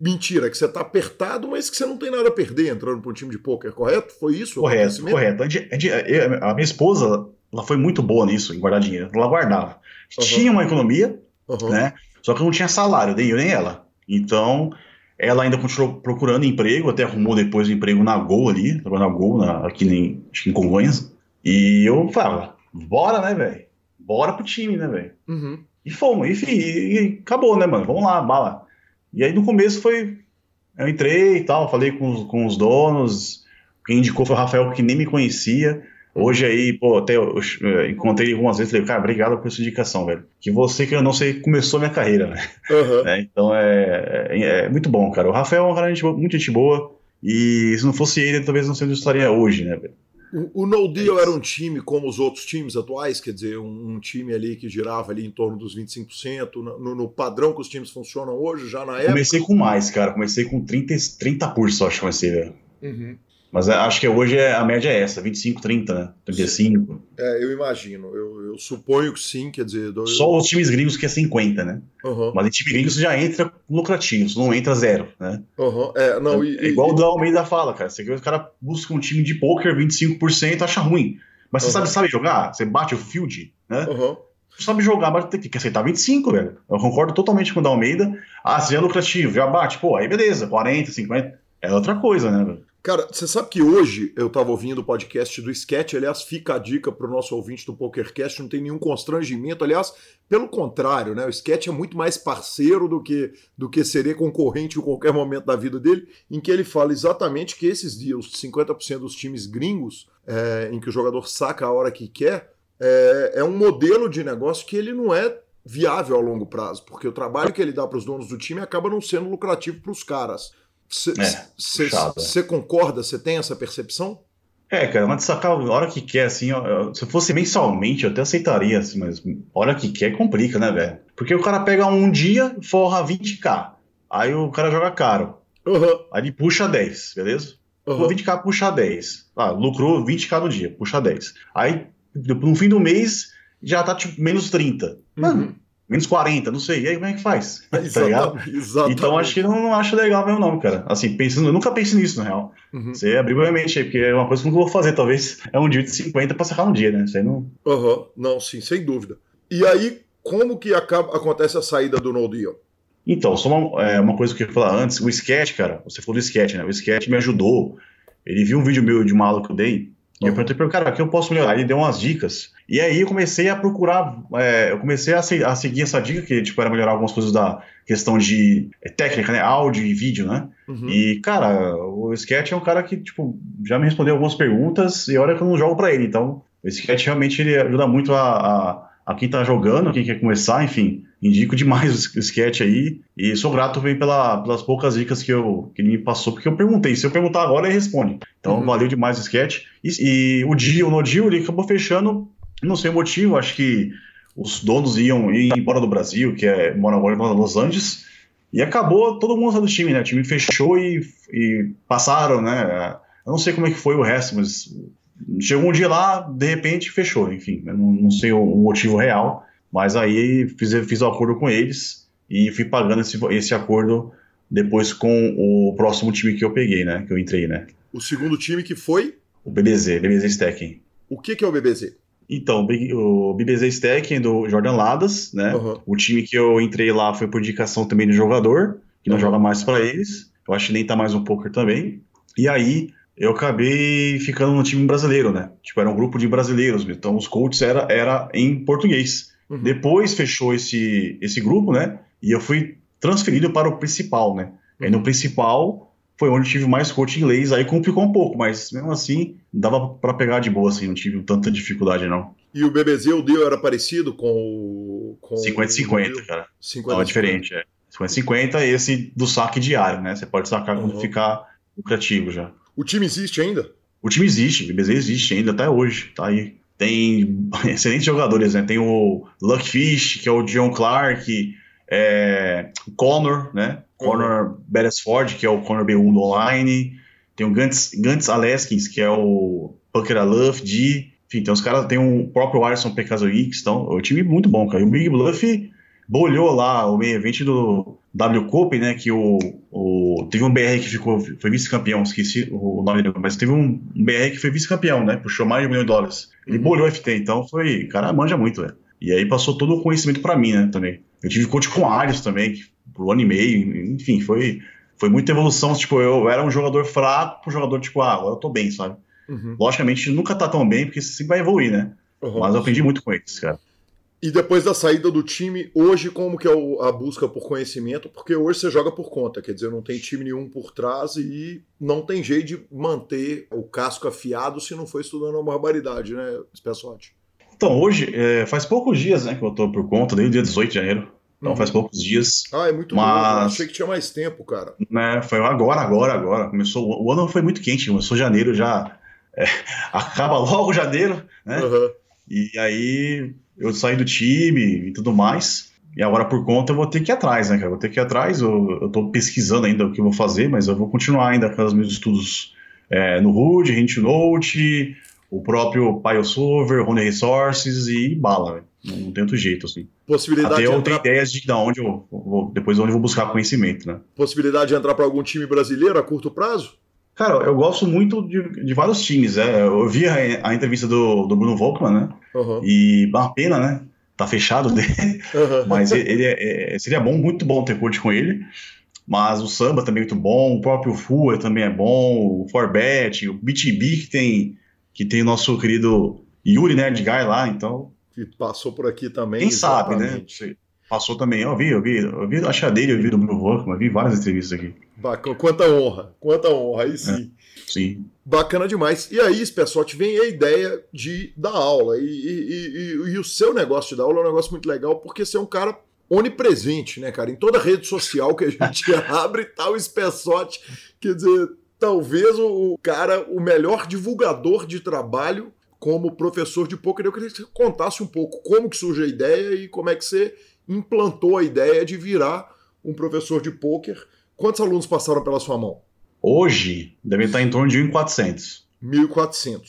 mentira, que você está apertado, mas que você não tem nada a perder entrando para um time de pôquer, correto? Foi isso? Correto, correto. A, minha esposa, ela foi muito boa nisso, em guardar dinheiro. Ela guardava. Uhum. Tinha uma economia, uhum. né? Só que não tinha salário, nem eu nem ela. Então, ela ainda continuou procurando emprego, até arrumou depois um emprego na Gol ali, trabalhando na Gol, na, aqui em, acho que em Congonhas. E eu falava, bora, né, velho? Bora pro time, né, velho? Uhum. E fomos, enfim, e, e acabou, né, mano? Vamos lá, bala. E aí no começo foi. Eu entrei e tal, falei com, com os donos. Quem indicou foi o Rafael, que nem me conhecia. Hoje aí, pô, até eu, eu encontrei algumas vezes falei, cara, obrigado por essa indicação, velho. Que você que eu não sei começou minha carreira, né? Uhum. É, então é, é, é, muito bom, cara. O Rafael é um cara muito gente boa. E se não fosse ele, talvez não seja estaria hoje, né, velho? O, o No Deal é era um time como os outros times atuais, quer dizer, um, um time ali que girava ali em torno dos 25%, no, no, padrão que os times funcionam hoje, já na época. Comecei com mais, cara. Comecei com 30%, 30% só, acho que comecei, velho. Uhum. Mas é, acho que hoje é, a média é essa, 25, 30, né? 35. É, eu imagino. Eu, eu, suponho que sim, quer dizer. Só os times gringos que é 50, né? Uhum. Mas em time gringo você já entra lucrativo, você não entra zero, né? Uhum. É, não, é, e, é igual e... o da Almeida fala, cara. Você o cara busca um time de poker 25%, acha ruim. Mas você uhum. sabe, sabe jogar? Você bate o field, né? Uhum. Você sabe jogar, mas tem que aceitar 25, velho. Eu concordo totalmente com o da Almeida. Ah, se é lucrativo, já bate, pô, aí beleza, 40, 50. É outra coisa, né, velho? Cara, você sabe que hoje eu estava ouvindo o podcast do Sketch, aliás, fica a dica para o nosso ouvinte do PokerCast, não tem nenhum constrangimento, aliás, pelo contrário, né? O Sketch é muito mais parceiro do que do que seria concorrente em qualquer momento da vida dele, em que ele fala exatamente que esses dias, os 50% dos times gringos, é, em que o jogador saca a hora que quer, é, é um modelo de negócio que ele não é viável a longo prazo, porque o trabalho que ele dá para os donos do time acaba não sendo lucrativo para os caras. Você é, concorda? Você tem essa percepção? É, cara, mas sacar a hora que quer, assim, ó, se fosse mensalmente, eu até aceitaria, assim, mas hora que quer complica, né, velho? Porque o cara pega um dia, forra 20k, aí o cara joga caro, uhum. aí ele puxa 10, beleza? Uhum. 20k puxa 10, ah, lucrou 20k no dia, puxa 10. Aí, no fim do mês, já tá tipo menos 30. Mano, uhum menos 40, não sei. E aí como é que faz? tá exatamente, Então acho que não, não acho legal mesmo, não, cara. Assim, pensando, eu nunca pensei nisso, na real. Uhum. Você abriu minha mente aí, porque é uma coisa que eu nunca vou fazer. Talvez é um dia de 50 pra sacar um dia, né? Isso aí não. Uhum. Não, sim, sem dúvida. E aí, como que acaba, acontece a saída do No Deal? Então, só uma, é, uma coisa que eu ia falar antes, o sketch, cara, você falou do sketch, né? O sketch me ajudou. Ele viu um vídeo meu de uma aula que eu dei, e eu perguntei para o cara, o que eu posso melhorar? Ele deu umas dicas. E aí eu comecei a procurar, é, eu comecei a, se, a, seguir essa dica, que tipo, era melhorar algumas coisas da questão de é, técnica, né? Áudio e vídeo, né? Uhum. E, cara, o Sketch é um cara que, tipo, já me respondeu algumas perguntas e olha que eu não jogo para ele. Então, o Sketch realmente ele ajuda muito a, a, a quem tá jogando, quem quer começar, enfim indico demais o sketch aí. E sou grato também pela, pelas poucas dicas que, eu, que ele me passou, porque eu perguntei. Se eu perguntar agora, ele responde. Então, uhum. valeu demais o sketch. E, e o dia, o No Deal, ele acabou fechando, não sei o motivo, acho que os donos iam ir embora do Brasil, que é mora agora em Los Angeles. E acabou todo mundo do time, né? O time fechou e, e passaram, né? Eu não sei como é que foi o resto, mas chegou um dia lá, de repente fechou. Enfim, não, não sei o, o motivo real. Mas aí fiz, fiz o um acordo com eles e fui pagando esse, esse acordo depois com o próximo time que eu peguei, né? Que eu entrei, né? O segundo time que foi? O BBZ, BBZ Stacking. O que, que é o BBZ? Então, o BBZ Stacking do Jordan Ladas, né? Uhum. O time que eu entrei lá foi por indicação também do jogador, que não uhum. joga mais para eles. Eu acho que nem tá mais no poker também. E aí, eu acabei ficando no time brasileiro, né? Tipo, era um grupo de brasileiros, então os coaches era, era em português. Uhum. Depois fechou esse, esse grupo, né? E eu fui transferido para o principal, né? Uhum. Aí no principal foi onde tive mais coach inglês, aí complicou um pouco, mas mesmo assim dava para pegar de boa, assim, não tive tanta dificuldade não. E o BBZ, o deal era parecido com o... 50-50, cara. 50 não, é diferente, é. 50-50, esse do saque diário, né? Você pode sacar uhum. quando ficar lucrativo já. O time existe ainda? O time existe, o BBZ existe ainda até hoje, tá aí tem excelentes jogadores, né? Tem o Luckfish, que é o John Clark, é, o Connor, né? Connor Beresford, que é o Connor B1 do online. Tem o Gantz, Gantz Aleskins, que é o Pucker Aluff, D. Enfim, tem os caras, tem o próprio Arson Pekazovic, então, é um time muito bom, cara. E o Big Bluff bolhou lá o meio evento do W Cup, né? Que o, o, teve um BR que ficou, foi vice-campeão, esqueci o nome dele, mas teve um, BR que foi vice-campeão, né? Puxou mais de um milhão de dólares. Ele uhum. bolhou o FT, então foi. Cara, manja muito, velho. E aí passou todo o conhecimento para mim, né? Também. Eu tive coach com Arias também, por um ano e meio, enfim, foi, foi muita evolução. Tipo, eu era um jogador fraco pro jogador, tipo, ah, agora eu tô bem, sabe? Uhum. Logicamente, nunca tá tão bem, porque você sempre vai evoluir, né? Uhum. Mas eu aprendi muito com eles, cara. E depois da saída do time, hoje como que é a busca por conhecimento? Porque hoje você joga por conta, quer dizer, não tem time nenhum por trás e não tem jeito de manter o casco afiado se não for estudando uma barbaridade, né, Spessotti? Então, hoje, é, faz poucos dias né, que eu tô por conta, desde o dia 18 de janeiro. Então uhum. faz poucos dias. Ah, é muito mas... bom. Eu achei que tinha mais tempo, cara. Né, foi agora, agora, agora. Começou. O ano foi muito quente, começou janeiro já. É, acaba logo janeiro, né? Uhum. E aí eu saí do time e tudo mais. E agora, por conta, eu vou ter que ir atrás, né, cara? Vou ter que ir atrás. Eu, eu tô pesquisando ainda o que eu vou fazer, mas eu vou continuar ainda com os meus estudos é, no HUD, Hint Note, o próprio Piosover, Rony Resources e bala, não, não tem outro jeito, assim. Possibilidade Até eu entrar, tenho ideias de, de onde eu vou, depois onde eu vou buscar conhecimento, né? possibilidade de entrar para algum time brasileiro a curto prazo? Cara, eu gosto muito de, de vários times, é. Eu vi a, a entrevista do, do Bruno Volkmann, né? Aham, E uma pena, né? Tá fechado dele, aham. mas ele, é- é- seria bom, muito bom ter coach com ele. Mas o samba também é muito bom, o próprio Fua também é bom, o Forbet, o BTB que tem que tem o nosso querido Yuri Nerd Guy lá, então que passou por aqui também. quem sabe, né? Passou também, eu vi, eu vi, eu vi a chadeira, eu vi do Bruno Volkmann, eu vi várias entrevistas aqui. Bacana. Quanta honra, quanta honra, aí sim. Sim. Bacana demais. E aí, pessoal, te vem a ideia de dar aula. E, e- e- e- o seu negócio de dar aula é um negócio muito legal, porque você é um cara onipresente, né, cara? Em toda rede social que a gente abre, tá o Spessote. Quer dizer, talvez o o cara, o melhor divulgador de trabalho como professor de poker. Eu queria que você contasse um pouco como que surge a ideia e como é que você implantou a ideia de virar um professor de poker. Quantos alunos passaram pela sua mão? Hoje deve estar em torno de 1.400. 1.400.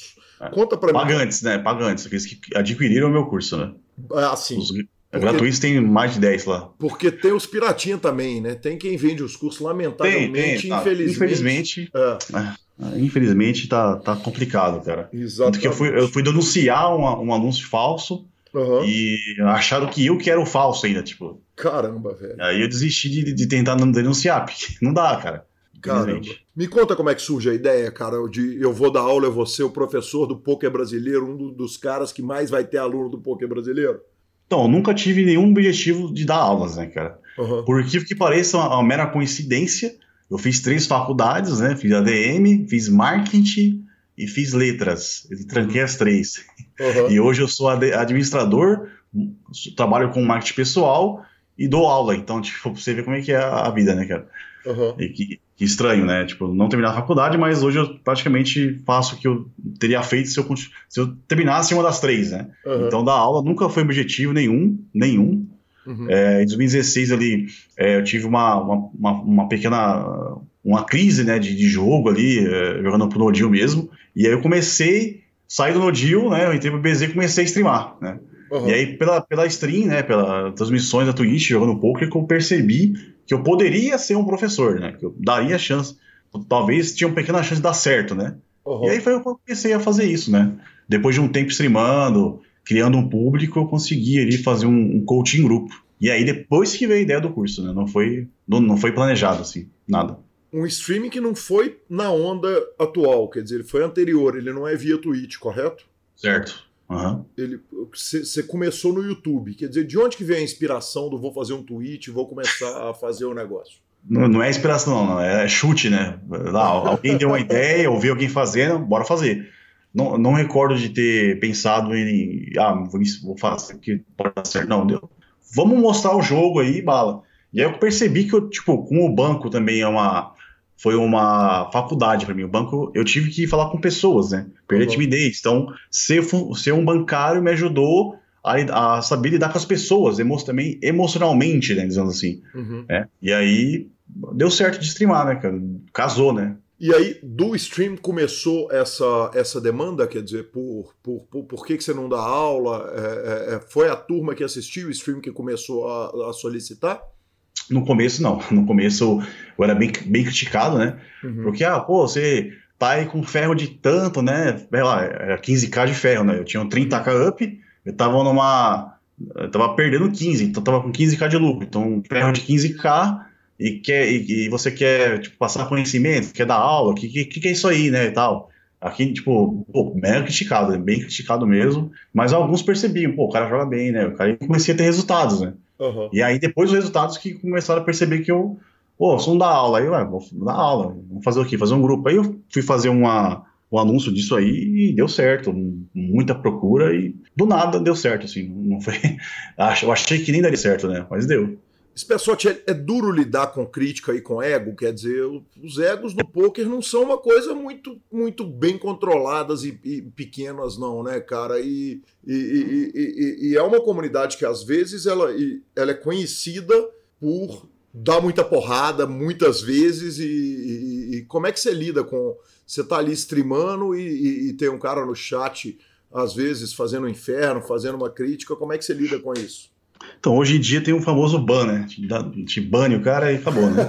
É. Conta pra mim. Pagantes, né? Pagantes, aqueles que adquiriram o meu curso, né? Ah, sim. Os gratuitos tem mais de 10 lá. Porque tem os piratinha também, né? Tem quem vende os cursos, lamentavelmente, tá. infelizmente. Infelizmente, É, ah, infelizmente tá, tá complicado, cara. Tanto exatamente. que eu fui, eu fui denunciar uma- um anúncio falso Aham. e acharam que eu que era o falso ainda, tipo. Caramba, velho. Aí eu desisti de, de tentar denunciar, porque não dá, cara. Caramba. Me conta como é que surge a ideia, cara, de eu vou dar aula, eu vou ser o professor do poker brasileiro, um do- dos caras que mais vai ter aluno do poker brasileiro. Então, eu nunca tive nenhum objetivo de dar aulas, né, cara? Aham. Por que que pareça uma, uma mera coincidência, eu fiz três faculdades, né? Fiz ADM, fiz marketing e fiz letras. Tranquei as três. Aham. E hoje eu sou ad- administrador, trabalho com marketing pessoal e dou aula. Então, tipo, pra você ver como é que é a vida, né, cara? Aham. E que, que estranho, né? Tipo, não terminar a faculdade, mas hoje eu praticamente faço o que eu teria feito se eu, se eu terminasse uma das três, né? Aham. Então, dar aula nunca foi objetivo nenhum, nenhum. Uhum. É, em 2016 ali, é, eu tive uma, uma, uma, uma pequena uma crise né, de, de jogo ali, é, jogando pro Nodil mesmo. E aí eu comecei, saí do Nodil, né? Eu entrei pro BZ e comecei a streamar, né? Aham. E aí, pela, pela stream, né? Pelas transmissões da Twitch, jogando poker, que eu percebi que eu poderia ser um professor, né? Que eu daria chance. Talvez tinha uma pequena chance de dar certo, né? Aham. E aí foi eu comecei a fazer isso, né? Depois de um tempo streamando, criando um público, eu consegui ali fazer um, um coaching grupo. E aí depois que veio a ideia do curso, né? Não foi, não, não foi planejado, assim, nada. Um streaming que não foi na onda atual, quer dizer, ele foi anterior, ele não é via Twitch, correto? Certo. Aham. ele você começou no YouTube, quer dizer, de onde que vem a inspiração do vou fazer um tweet, vou começar a fazer o negócio? Não, não é inspiração, não, é chute, né? Lá, alguém deu uma ideia, ouviu alguém fazendo, bora fazer. Não, não recordo de ter pensado em, ah, vou, vou fazer porque pode dar certo. Não, deu. Vamos mostrar o jogo aí, bala. E aí eu percebi que eu, tipo, com o banco também é uma, foi uma faculdade para mim. O banco, eu tive que falar com pessoas, né? Perder Uhum. timidez. Então, ser, ser um bancário me ajudou a, a saber lidar com as pessoas, emo, também emocionalmente, né? Dizendo assim. Uhum. É, e aí deu certo de streamar, né, cara? Casou, né? E aí, do stream começou essa, essa demanda, quer dizer, por, por, por, por que, que você não dá aula? É, é, é, foi a turma que assistiu o stream que começou a, a solicitar? No começo, não. No começo eu, era bem, bem criticado, né? Uhum. Porque, ah, pô, você tá aí com ferro de tanto, né? Sei lá, era 15k de ferro, né? Eu tinha um 30k up, eu tava numa. Eu tava perdendo 15, então tava com 15k de lucro. Então, ferro de 15k e, quer, e, e você quer tipo, passar conhecimento, quer dar aula, o que, que, que é isso aí, né? E tal. Aqui, tipo, pô, mega criticado, bem criticado mesmo. Mas alguns percebiam, pô, o cara joga bem, né? O cara comecei a ter resultados, né? Aham. E aí, depois os resultados que começaram a perceber que eu, pô, só não dá aula. Aí, ué, vou dar aula. Vamos fazer o quê? Fazer um grupo. Aí eu fui fazer uma, um anúncio disso aí e deu certo. Muita procura e do nada deu certo, assim. Não foi. Eu achei que nem daria certo, né? Mas deu. Esse pessoal é, é duro lidar com crítica e com ego, quer dizer, os egos no poker não são uma coisa muito, muito bem controladas e, e pequenas, não, né, cara? E, e, e- é uma comunidade que às vezes ela, ela é conhecida por dar muita porrada muitas vezes e, como é que você lida com. Você tá ali streamando e, e, e, tem um cara no chat, às vezes, fazendo um inferno, fazendo uma crítica. Como é que você lida com isso? Então, hoje em dia tem um famoso ban, né? Te bane o cara e acabou, né?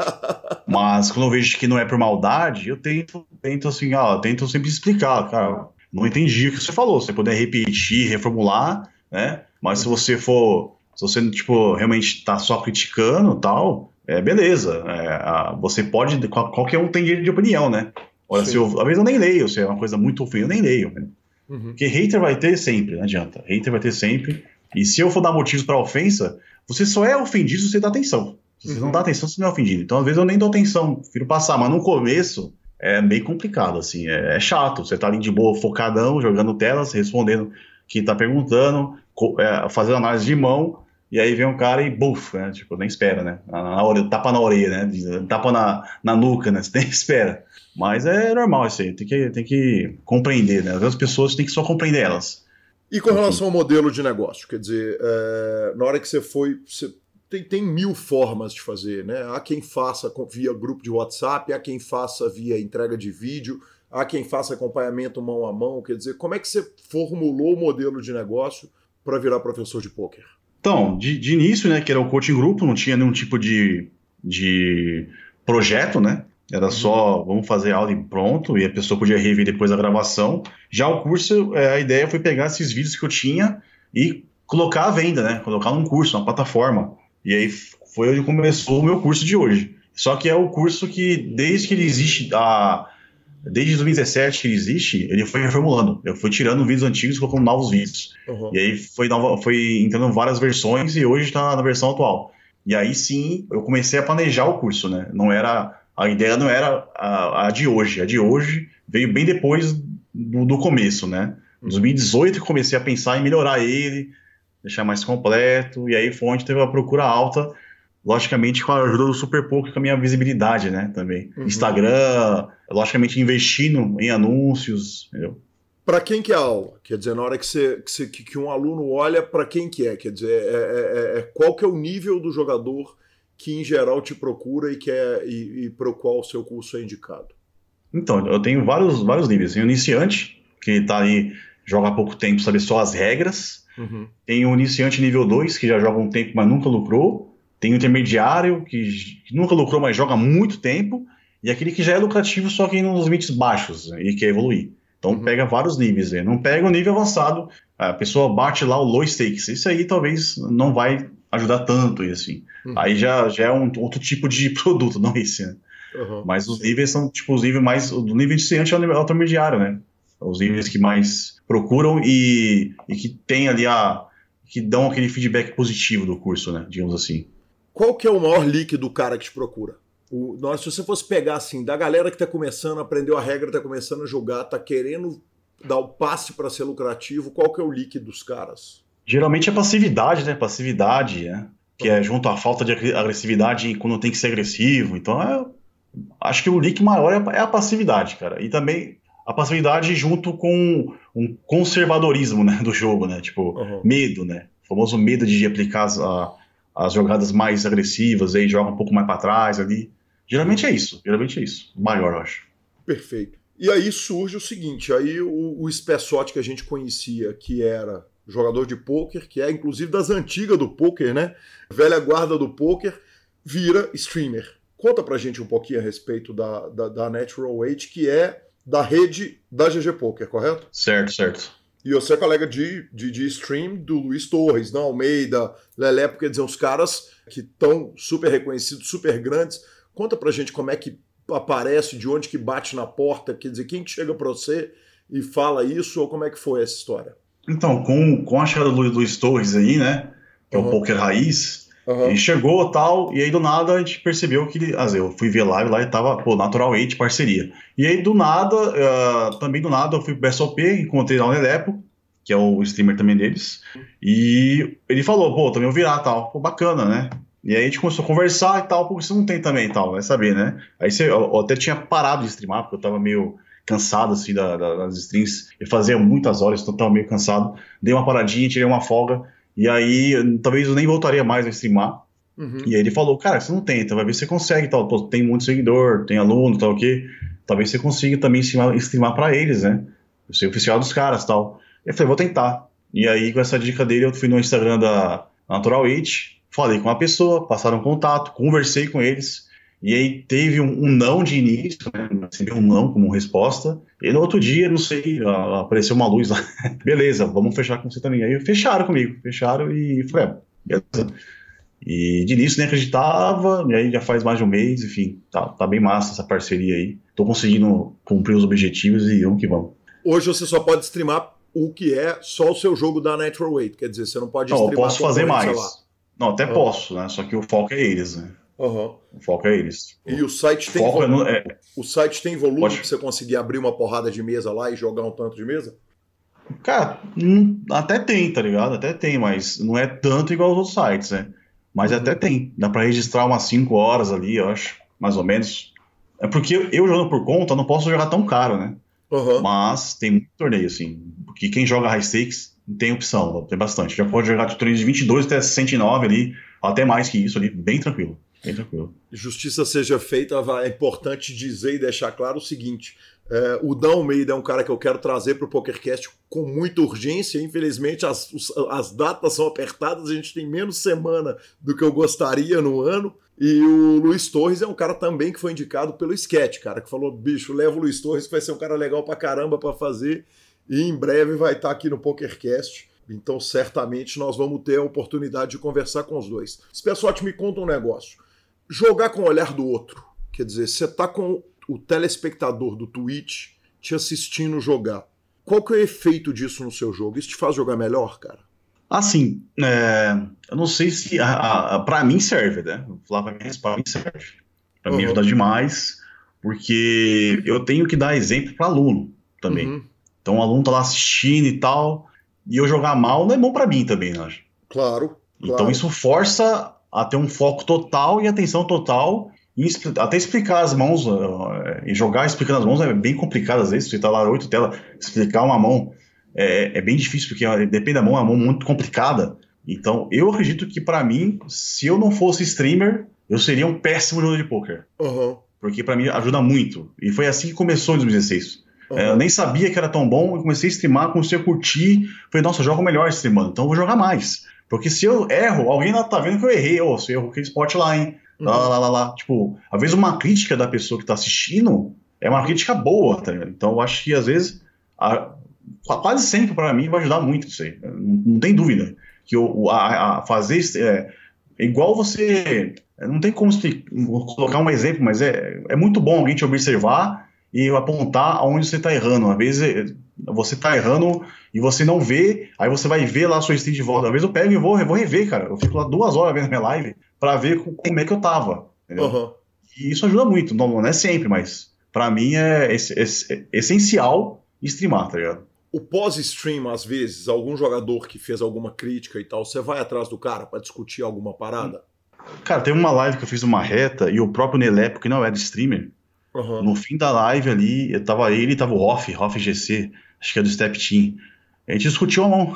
Mas quando eu vejo que não é por maldade, eu tento, tento assim, ó, tento sempre explicar, cara. Não entendi o que você falou. Você puder repetir, reformular, né? Mas se você for, se você tipo realmente tá só criticando, tal, é beleza. É, a, você pode, qualquer um tem direito de opinião, né? Olha, se eu, às vezes eu nem leio, se é uma coisa muito ofensiva, eu nem leio. Né? Uhum. Porque hater vai ter sempre, não adianta. Hater vai ter sempre. E se eu for dar motivos para ofensa, você só é ofendido se você dá atenção. Se você uhum. não dá atenção, você não é ofendido. Então, às vezes, eu nem dou atenção, prefiro passar. Mas no começo, é meio complicado, assim. É, é chato. Você tá ali de boa, focadão, jogando telas, respondendo quem tá perguntando, é, fazendo análise de mão. E aí vem um cara e buf, né? Tipo, nem espera, né? Na, na orelha, tapa na orelha, né? Tapa na, na nuca, né? Você nem espera. Mas é normal isso aí, tem que, tem que compreender, né? Às vezes as pessoas têm que só compreender elas. E com relação ao modelo de negócio, quer dizer, é, na hora que você foi. Você tem, tem mil formas de fazer, né? Há quem faça via grupo de WhatsApp, há quem faça via entrega de vídeo, há quem faça acompanhamento mão a mão. Quer dizer, como é que você formulou o modelo de negócio para virar professor de pôquer? Então, de, de, início, né, que era o coaching grupo, não tinha nenhum tipo de, de projeto, né? Era só, uhum. vamos fazer aula e pronto, e a pessoa podia rever depois a gravação. Já o curso, é, a ideia foi pegar esses vídeos que eu tinha e colocar à venda, né? Colocar num curso, numa plataforma. E aí foi onde começou o meu curso de hoje. Só que é o curso que, desde que ele existe, a, desde 2017 que ele existe, ele foi reformulando. Eu fui tirando vídeos antigos e colocando novos vídeos. Uhum. E aí foi, nova, foi entrando várias versões e hoje está na versão atual. E aí sim, eu comecei a planejar o curso, né? Não era a ideia não era a, a, de hoje. A de hoje veio bem depois do, do começo, né? Em 2018 eu comecei a pensar em melhorar ele, deixar mais completo, e aí foi onde teve a procura alta, logicamente com a ajuda do Super Poker, com a minha visibilidade, né, também. Uhum. Instagram, logicamente investindo em anúncios, entendeu? Para quem que é a aula? Quer dizer, na hora que, você, que, você, que um aluno olha, para quem que é? Quer dizer, é, é, é, é, qual que é o nível do jogador que em geral te procura e, quer, e, e para o qual o seu curso é indicado? Então, eu tenho vários, vários níveis. Tem o iniciante, que está aí, joga há pouco tempo, sabe só as regras. Uhum. Tem o iniciante nível 2, que já joga um tempo, mas nunca lucrou. Tem o intermediário, que, nunca lucrou, mas joga muito tempo. E aquele que já é lucrativo, só que nos limites baixos né, e quer evoluir. Então uhum. pega vários níveis. Né? Não pega o nível avançado, a pessoa bate lá o low stakes. Isso aí talvez não vai ajudar tanto, e assim. Uhum. Aí já, já é um outro tipo de produto, não esse, né? Uhum, Mas os níveis são, tipo, os níveis mais. O nível iniciante é o intermediário, né? Os níveis que mais procuram e, e que tem ali a. que dão aquele feedback positivo do curso, né? Digamos assim. Qual que é o maior leak do cara que te procura? O, nós, se você fosse pegar assim, da galera que está começando, aprendeu a regra, está começando a jogar, está querendo dar o passe para ser lucrativo, qual que é o leak dos caras? Geralmente é passividade, né? Passividade, né? Que é junto à falta de agressividade quando tem que ser agressivo. Então, é, acho que o leak maior é, é a passividade, cara. E também a passividade junto com um conservadorismo né, do jogo, né? Tipo, uhum. medo, né? O famoso medo de aplicar as, a, as jogadas mais agressivas, aí joga um pouco mais para trás ali. Geralmente é isso, geralmente é isso. Maior, eu acho. Perfeito. E aí surge o seguinte, aí o, o que a gente conhecia, que era jogador de pôquer, que é inclusive das antigas do pôquer, né? Velha guarda do pôquer, vira streamer. Conta pra gente um pouquinho a respeito da, da, da Natural Weight, que é da rede da GG Poker, correto? Certo, certo. E você é colega de, de, de stream do Luiz Torres, não Almeida, Lelé, quer dizer, os caras que estão super reconhecidos, super grandes. Conta pra gente como é que aparece, de onde que bate na porta, quer dizer, quem que chega pra você e fala isso, ou como é que foi essa história? Então, com, com a chegada do Luiz Torres aí, né? Que é o poker raiz, uhum. ele chegou tal, e aí do nada a gente percebeu que ele. Assim, eu fui ver live lá e tava, pô, Natural 8 parceria. E aí do nada, uh, também do nada, eu fui pro BSOP, encontrei lá o Nelepo, que é o streamer também deles, e ele falou, pô, também vou virar tal. Pô, bacana, né? E aí a gente começou a conversar e tal, porque você não tem também e tal, vai saber, né? Aí você, eu, eu até tinha parado de streamar, porque eu tava meio cansado assim da, da, das streams. Eu fazia muitas horas, então tava meio cansado. Dei uma paradinha, tirei uma folga. E aí, talvez eu nem voltaria mais a streamar. Uhum. E aí ele falou, cara, você não tenta, vai ver se você consegue, tal. Pô, tem muito seguidor, tem aluno, tal, o quê. Talvez você consiga também streamar, streamar para eles, né? Eu ser oficial dos caras, tal. Eu falei, vou tentar. E aí, com essa dica dele, eu fui no Instagram da Natural It, falei com uma pessoa, passaram contato, conversei com eles. E aí teve um, um não de início, né? Um não como resposta. E no outro dia, não sei, apareceu uma luz lá. Beleza, vamos fechar com você também. Aí fecharam comigo, fecharam e falei, é, beleza. E de início nem acreditava, e aí já faz mais de um mês, enfim, tá, tá bem massa essa parceria aí. Tô conseguindo cumprir os objetivos e vamos que vamos. Hoje você só pode streamar o que é só o seu jogo da Natural Weight, quer dizer, você não pode não, eu posso fazer mais. Não, até uhum. posso, né? Só que o foco é eles, né? Uhum. O foco é eles. E o site tem foco volume, é no, é... o site tem volume Pode... pra você conseguir abrir uma porrada de mesa lá e jogar um tanto de mesa? Cara, hum, até tem, tá ligado? Até tem, mas não é tanto igual os outros sites, né? Mas uhum. até tem. Dá pra registrar umas 5 horas ali, eu acho, mais ou menos. É porque eu jogando por conta não posso jogar tão caro, né? Uhum. Mas tem muito torneio, assim. Porque quem joga high stakes tem opção, tem bastante. Já pode jogar de torneio de 22 até 69 ali, até mais que isso ali, bem tranquilo. Bem tranquilo. Justiça seja feita, é importante dizer e deixar claro o seguinte: é, o Dan Almeida é um cara que eu quero trazer para o PokerCast com muita urgência. Infelizmente, as, as datas são apertadas, a gente tem menos semana do que eu gostaria no ano. E o Luiz Torres é um cara também que foi indicado pelo Sketch, cara, que falou: bicho, leva o Luiz Torres, que vai ser um cara legal pra caramba para fazer. E em breve vai estar tá aqui no PokerCast. Então, certamente, nós vamos ter a oportunidade de conversar com os dois. Spessote, me conta um negócio. Jogar com o olhar do outro. Quer dizer, você tá com o telespectador do Twitch te assistindo jogar. Qual que é o efeito disso no seu jogo? Isso te faz jogar melhor, cara? Assim, é, eu não sei se para mim serve, né? Vou falar para mim, para mim serve. Para uhum. mim ajuda demais, porque eu tenho que dar exemplo para aluno também. Uhum. Então o aluno tá lá assistindo e tal, e eu jogar mal não é bom para mim também, né? Claro. Então claro. isso força a ter um foco total e atenção total até explicar as mãos e jogar explicando as mãos é bem complicado às vezes. Você tá lá oito telas, explicar uma mão é, é, bem difícil, porque depende da mão, é uma mão muito complicada. Então, eu acredito que para mim, se eu não fosse streamer, eu seria um péssimo jogador de poker. Uhum. Porque para mim ajuda muito. E foi assim que começou em 2016. Uhum. É, eu nem sabia que era tão bom, eu comecei a streamar, comecei a curtir. Falei, nossa, eu jogo melhor streamando, então eu vou jogar mais. Porque se eu erro, alguém tá vendo que eu errei, ou oh, se eu erro aquele spot lá, hein? Uhum. Lá, lá, lá, lá. Tipo, às vezes uma crítica da pessoa que tá assistindo é uma crítica boa, tá ligado? Então eu acho que às vezes, a, quase sempre para mim vai ajudar muito isso aí. Não, não tem dúvida. Que o, a, a fazer. É, igual você. Não tem como explicar, colocar um exemplo, mas é, é muito bom alguém te observar e apontar aonde você está errando. Às vezes você está errando e você não vê, aí você vai ver lá a sua stream de volta. Às vezes eu pego e vou, vou rever, cara. Eu fico lá duas horas vendo minha live para ver como é que eu tava. Uhum. E isso ajuda muito. Não, não é sempre, mas para mim é, é, essencial streamar, tá ligado? O pós-stream, às vezes, algum jogador que fez alguma crítica e tal, você vai atrás do cara para discutir alguma parada? Cara, teve uma live que eu fiz uma reta e o próprio Nelepo, que não era streamer, uhum. no fim da live ali, eu tava ele e tava o Hoff, Hoff GC, acho que é do Step Team. A gente discutiu a mão.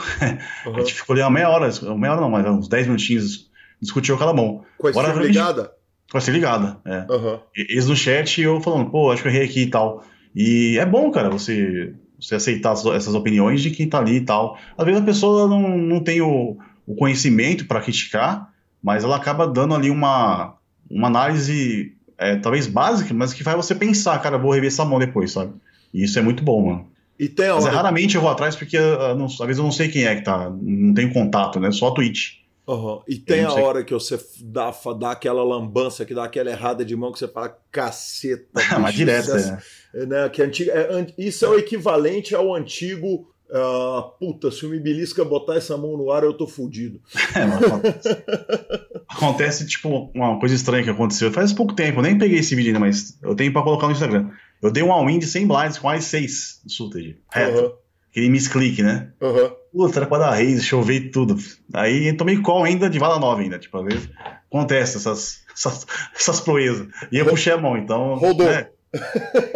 Uhum. A gente ficou ali uma meia hora, meia hora não, mas uns 10 minutinhos discutiu aquela mão. Com a ligada? Com a ligada, é. Uhum. Eles no chat eu falando, pô, acho que eu errei aqui e tal. E é bom, cara, você, você aceitar essas opiniões de quem tá ali e tal. Às vezes a pessoa não, não tem o, o conhecimento para criticar, mas ela acaba dando ali uma, uma análise é, talvez básica, mas que faz você pensar, cara, vou rever essa mão depois, sabe? E isso é muito bom, mano. E tem Mas é, raramente eu vou atrás porque uh, não, às vezes eu não sei quem é que tá, não tenho contato, né? Só a Twitch. Uhum. E tem a hora que você dá, dá aquela lambança, que dá aquela errada de mão, que você fala, caceta. Mas direto, é. é. Né? Que antiga, é, isso é o equivalente ao antigo. Uh, puta, se o Mibilisca botar essa mão no ar, eu tô fudido. É, acontece. acontece, tipo, uma coisa estranha que aconteceu. Faz pouco tempo, eu nem peguei esse vídeo ainda, mas eu tenho pra colocar no Instagram. Eu dei um all-in de 100 blinds com as 6 no Sultage. Reto. Uhum. Aquele misclick, né? Uhum. Puta, era pra dar raise, chovei tudo. Aí tomei call ainda de vala nova ainda. Tipo, às vezes acontece essas, essas, essas proezas. E eu puxei a mão, então. Rodou. Né?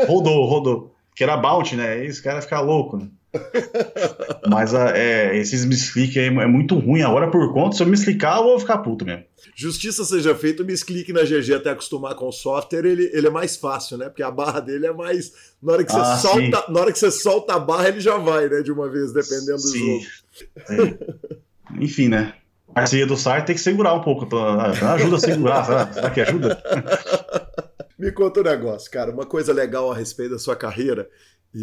Rodou, rodou. Que era bounty, né? Aí esse cara fica louco, né? Mas é, esses misclick é, é muito ruim. Agora, por conta, se eu me explicar, eu vou ficar puto mesmo. Justiça seja feita, o misclick na GG até acostumar com o software, ele, ele é mais fácil, né? Porque a barra dele é mais. Na hora que você, ah, solta, na hora que você solta a barra, ele já vai, né? De uma vez, dependendo do sim. jogo. É. Enfim, né? A parceria do site tem que segurar um pouco. Ajuda a segurar, será? será que ajuda? Me conta um negócio, cara. Uma coisa legal a respeito da sua carreira, e,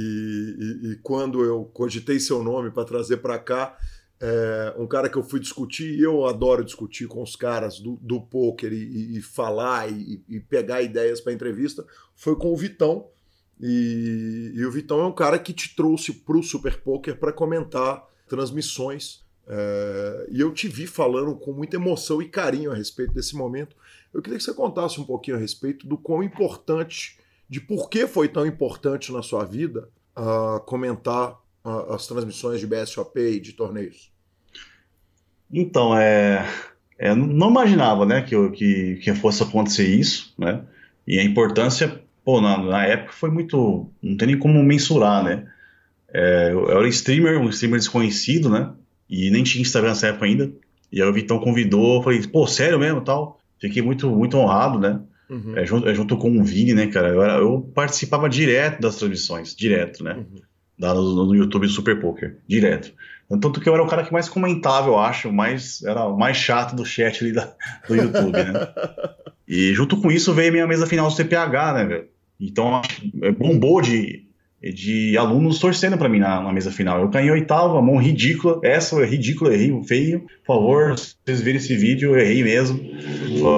e, e quando eu cogitei seu nome para trazer para cá, é, um cara que eu fui discutir, e eu adoro discutir com os caras do, do poker e, e falar e, pegar ideias para entrevista, foi com o Vitão. E, e, o Vitão é um cara que te trouxe para o Super Poker para comentar transmissões. É, e eu te vi falando com muita emoção e carinho a respeito desse momento. Eu queria que você contasse um pouquinho a respeito do quão importante, de por que foi tão importante na sua vida uh, comentar as transmissões de BSOP e de torneios? Então, é, é não imaginava, né, que, que, que fosse acontecer isso, né? E a importância, pô, na, na época foi muito, não tem nem como mensurar, né? É, eu, era streamer, um streamer desconhecido, né? E nem tinha Instagram nessa época ainda. E aí o Vitão convidou, falei, pô, sério mesmo, tal. Fiquei muito, muito honrado, né? Uhum. É, junto, é, junto com o Vini, né, cara? Eu, era, eu, participava direto das transmissões, direto, né? Uhum no, no YouTube Super Poker, direto. Tanto que eu era o cara que mais comentava, eu acho, mais, era o mais chato do chat ali da, do YouTube, né? E junto com isso veio a minha mesa final do CPH, né, velho? Então é, bombou de, de alunos torcendo para mim na, na, mesa final. Eu caí em oitava, mão ridícula. Essa é ridícula, errei feio. Por favor, se vocês virem esse vídeo, eu errei mesmo.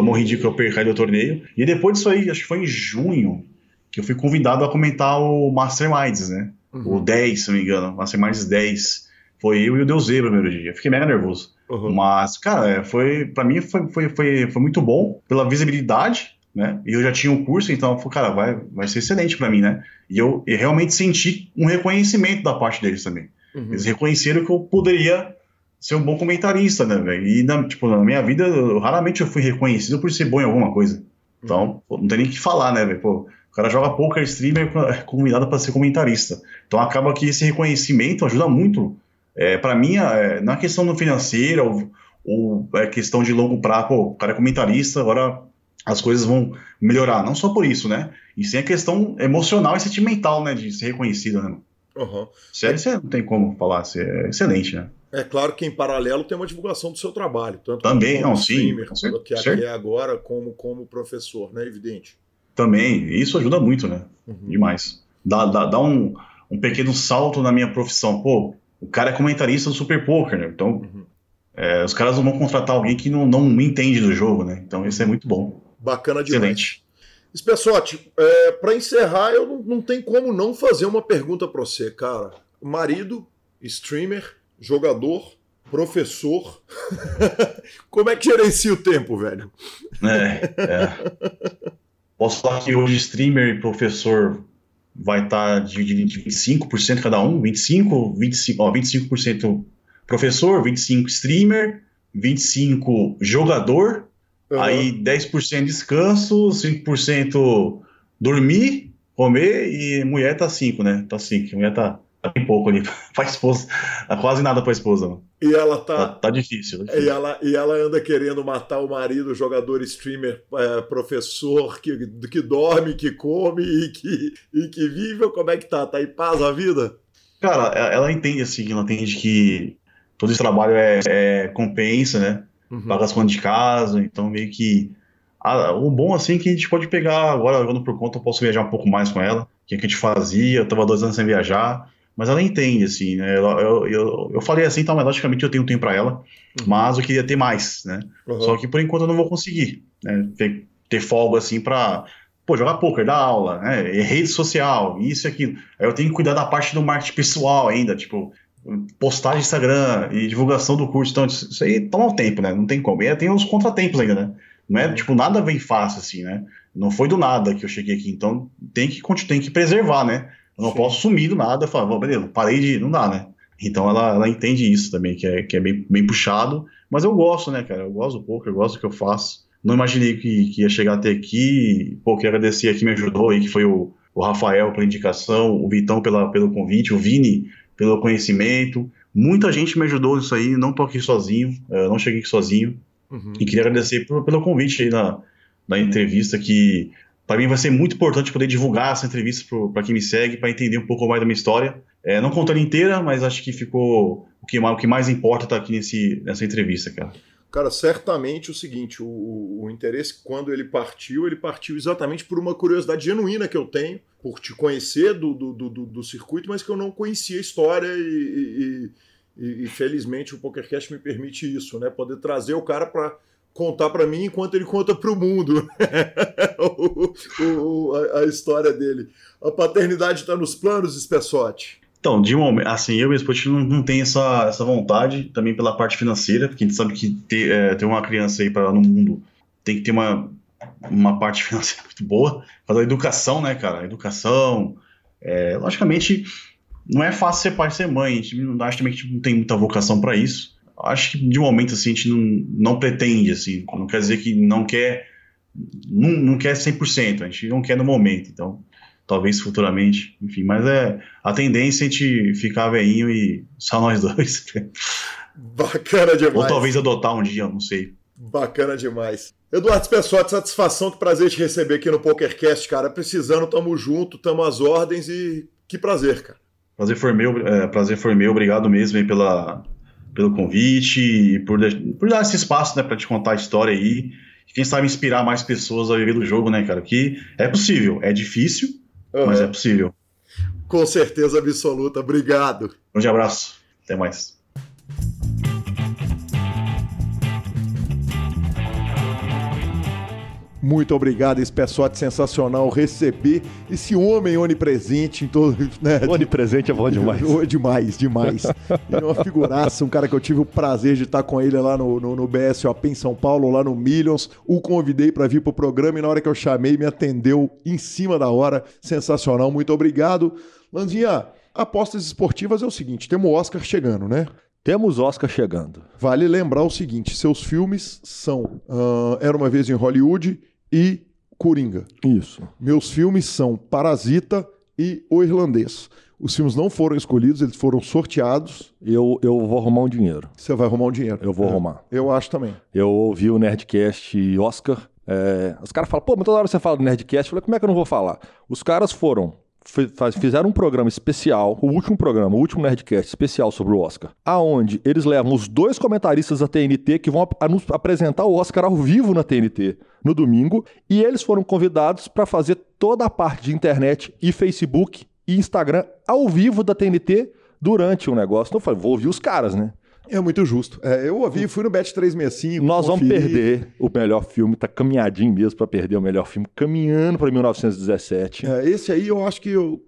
Mão ridícula, eu perdi o torneio. E depois disso aí, acho que foi em junho, que eu fui convidado a comentar o Masterminds, né? Uhum. O 10, se não me engano, Masterminds 10. Foi eu e o Deus no primeiro dia. Fiquei mega nervoso. Uhum. Mas, cara, é, foi para mim foi, foi, foi, foi muito bom pela visibilidade, né? E eu já tinha um curso, então, falei, cara, vai, vai ser excelente para mim, né? E eu, eu, realmente senti um reconhecimento da parte deles também. Uhum. Eles reconheceram que eu poderia ser um bom comentarista, né, velho? E, na, tipo, na minha vida, eu, raramente eu fui reconhecido por ser bom em alguma coisa. Então, uhum. não tem nem o que falar, né, velho? Pô, o cara joga poker streamer é convidado para ser comentarista. Então acaba que esse reconhecimento ajuda muito. É, para mim, é, na questão do financeiro ou, ou é questão de longo prazo, pô, o cara é comentarista, agora as coisas vão melhorar. Não só por isso, né? E sim a questão emocional e sentimental, né? De ser reconhecido, né? Uhum. Sério, você não tem como falar, você é excelente, né? É claro que em paralelo tem uma divulgação do seu trabalho, tanto também, como não, streamer, sim, que é agora, como como professor, né? Evidente. Também, isso ajuda muito, né? Uhum. Demais. Dá, dá, dá um, um pequeno salto na minha profissão. Pô, o cara é comentarista do Super Poker, né? Então, uhum. é, os caras não vão contratar alguém que não, não entende do jogo, né? Então, isso é muito bom. Bacana demais. Excelente. Spessotti, é, para encerrar, eu não, não tem como não fazer uma pergunta para você, cara. Marido, streamer, jogador, professor. como é que gerencia o tempo, velho? É, é. Posso falar que hoje streamer e professor vai estar tá dividido em 25% cada um, 25, 25, ó, 25% professor, 25 streamer, 25 jogador, uhum. aí 10% descanso, 5% dormir, comer e mulher tá 5, né? Tá 5, mulher tá tá bem pouco ali pra esposa. Tá quase nada pra esposa, mano. E ela tá. Tá, tá difícil, tá difícil. E, ela, e ela anda querendo matar o marido, jogador, streamer, é, professor, que, que dorme, que come e que, e que vive. Como é que tá? Tá em paz a vida? Cara, ela entende assim, ela entende que todo esse trabalho é, é compensa, né? Uhum. Paga as contas de casa, então meio que. Ah, o bom assim é que a gente pode pegar agora, jogando por conta, eu posso viajar um pouco mais com ela, que, é que a gente fazia, eu tava dois anos sem viajar mas ela entende, assim, né? Eu, eu, eu, eu falei assim, então, mas logicamente eu tenho tempo para ela, uhum. mas eu queria ter mais, né? Uhum. Só que por enquanto eu não vou conseguir, né? Ter, ter folga, assim, para pô, jogar poker, dar aula, né? Rede social, isso e aquilo. Aí eu tenho que cuidar da parte do marketing pessoal ainda, tipo, postagem no Instagram e divulgação do curso. Então, isso aí toma um tempo, né? Não tem como. E tem os contratempos ainda, né? Não é, tipo, nada vem fácil, assim, né? Não foi do nada que eu cheguei aqui. Então, tem que, tem que preservar, né? Eu não Sim. posso sumir do nada e falar, beleza, parei de. Não dá, né? Então ela, ela entende isso também, que é, que é bem, bem puxado. Mas eu gosto, né, cara? Eu gosto do poker, eu gosto do que eu faço. Não imaginei que, que ia chegar até aqui. Pô, quero agradecer aqui, me ajudou aí, que foi o, o Rafael pela indicação, o Vitão pela, pelo convite, o Vini pelo conhecimento. Muita gente me ajudou nisso aí, não tô aqui sozinho, uh, não cheguei aqui sozinho. Uhum. E queria agradecer por, pelo convite aí na, na entrevista, que para mim vai ser muito importante poder divulgar essa entrevista para quem me segue, para entender um pouco mais da minha história. É, não contando inteira, mas acho que ficou o que, o que mais importa tá aqui nesse, nessa entrevista, cara. Cara, certamente o seguinte, o, o, interesse, quando ele partiu, ele partiu exatamente por uma curiosidade genuína que eu tenho, por te conhecer do, do, do, do circuito, mas que eu não conhecia a história e, e, e, e felizmente o PokerCast me permite isso, né? Poder trazer o cara para contar para mim enquanto ele conta para o mundo a, a, história dele. A paternidade está nos planos, Spessotti? Então, de momento, assim, eu mesmo não, não tenho essa, essa vontade, também pela parte financeira, porque a gente sabe que ter, é, ter uma criança aí para no mundo tem que ter uma, uma parte financeira muito boa. Mas a educação, né, cara? A educação, é, logicamente, não é fácil ser pai e ser mãe. A gente acho também que a gente não tem muita vocação para isso. Acho que de momento, assim, a gente não, não pretende, assim, não quer dizer que não quer, não, não quer 100%, a gente não quer no momento, então talvez futuramente, enfim, mas é a tendência é a gente ficar veinho e só nós dois. Bacana demais. Ou talvez adotar um dia, não sei. Bacana demais. Eduardo Pessotti, satisfação, que prazer te receber aqui no PokerCast, cara. Precisando, tamo junto, tamo às ordens e que prazer, cara. Prazer foi meu, é, prazer foi meu. Obrigado mesmo aí pela, pelo convite e por, por dar esse espaço, né, para te contar a história aí. E quem sabe inspirar mais pessoas a viver do jogo, né, cara? Que é possível, é difícil, Uhum. Mas é possível. Com certeza absoluta. Obrigado. Um grande abraço. Até mais. Muito obrigado, esse pessoal sensacional receber esse homem onipresente em todo. Né? Onipresente é bom demais. demais, demais. Ele é uma figuraça, um cara que eu tive o prazer de estar com ele lá no, no, no BSOP em São Paulo, lá no Millions. O convidei para vir pro programa e na hora que eu chamei, me atendeu em cima da hora. Sensacional, muito obrigado. Landinha, apostas esportivas é o seguinte: temos o Oscar chegando, né? Temos Oscar chegando. Vale lembrar o seguinte: seus filmes são uh, Era uma Vez em Hollywood e Coringa. Isso. Meus filmes são Parasita e O Irlandês. Os filmes não foram escolhidos, eles foram sorteados. Eu, eu vou arrumar um dinheiro. Você vai arrumar um dinheiro. Eu vou é, arrumar. Eu acho também. Eu ouvi o Nerdcast Oscar. É, os caras falam, pô, mas toda hora você fala do Nerdcast. Eu falei, como é que eu não vou falar? Os caras foram fizeram um programa especial, o último programa, o último Nerdcast especial sobre o Oscar, aonde eles levam os dois comentaristas da TNT que vão apresentar o Oscar ao vivo na TNT no domingo, e eles foram convidados para fazer toda a parte de internet e Facebook e Instagram ao vivo da TNT durante o negócio. Então eu falei, vou ouvir os caras, né? É muito justo. É, eu ouvi, fui no Bet 365. Nós conferi. vamos perder o melhor filme, tá caminhadinho mesmo para perder o melhor filme, caminhando para 1917. É, esse aí eu acho que eu,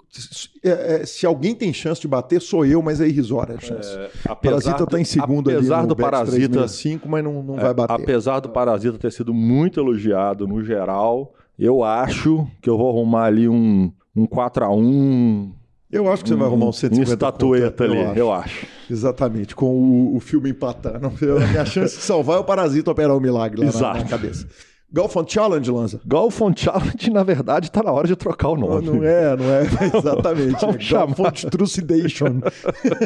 é, é, se alguém tem chance de bater, sou eu, mas é irrisória a chance. É, Parasita tá em segundo apesar ali do Parasita 5, mas não, não vai é, bater. Apesar do Parasita ter sido muito elogiado no geral, eu acho que eu vou arrumar ali um, um 4 a 1 eu acho que você vai arrumar um 150 um estatueta ali, eu acho. eu acho. Exatamente, com o, o filme empatando. A minha chance de salvar é o Parasita operar o um milagre lá na, na, cabeça. Golfon Challenge, Lanza? Golfon Challenge, na verdade, tá na hora de trocar o nome. Não, não é, não é, exatamente. Vamos é Golfon Trucidation.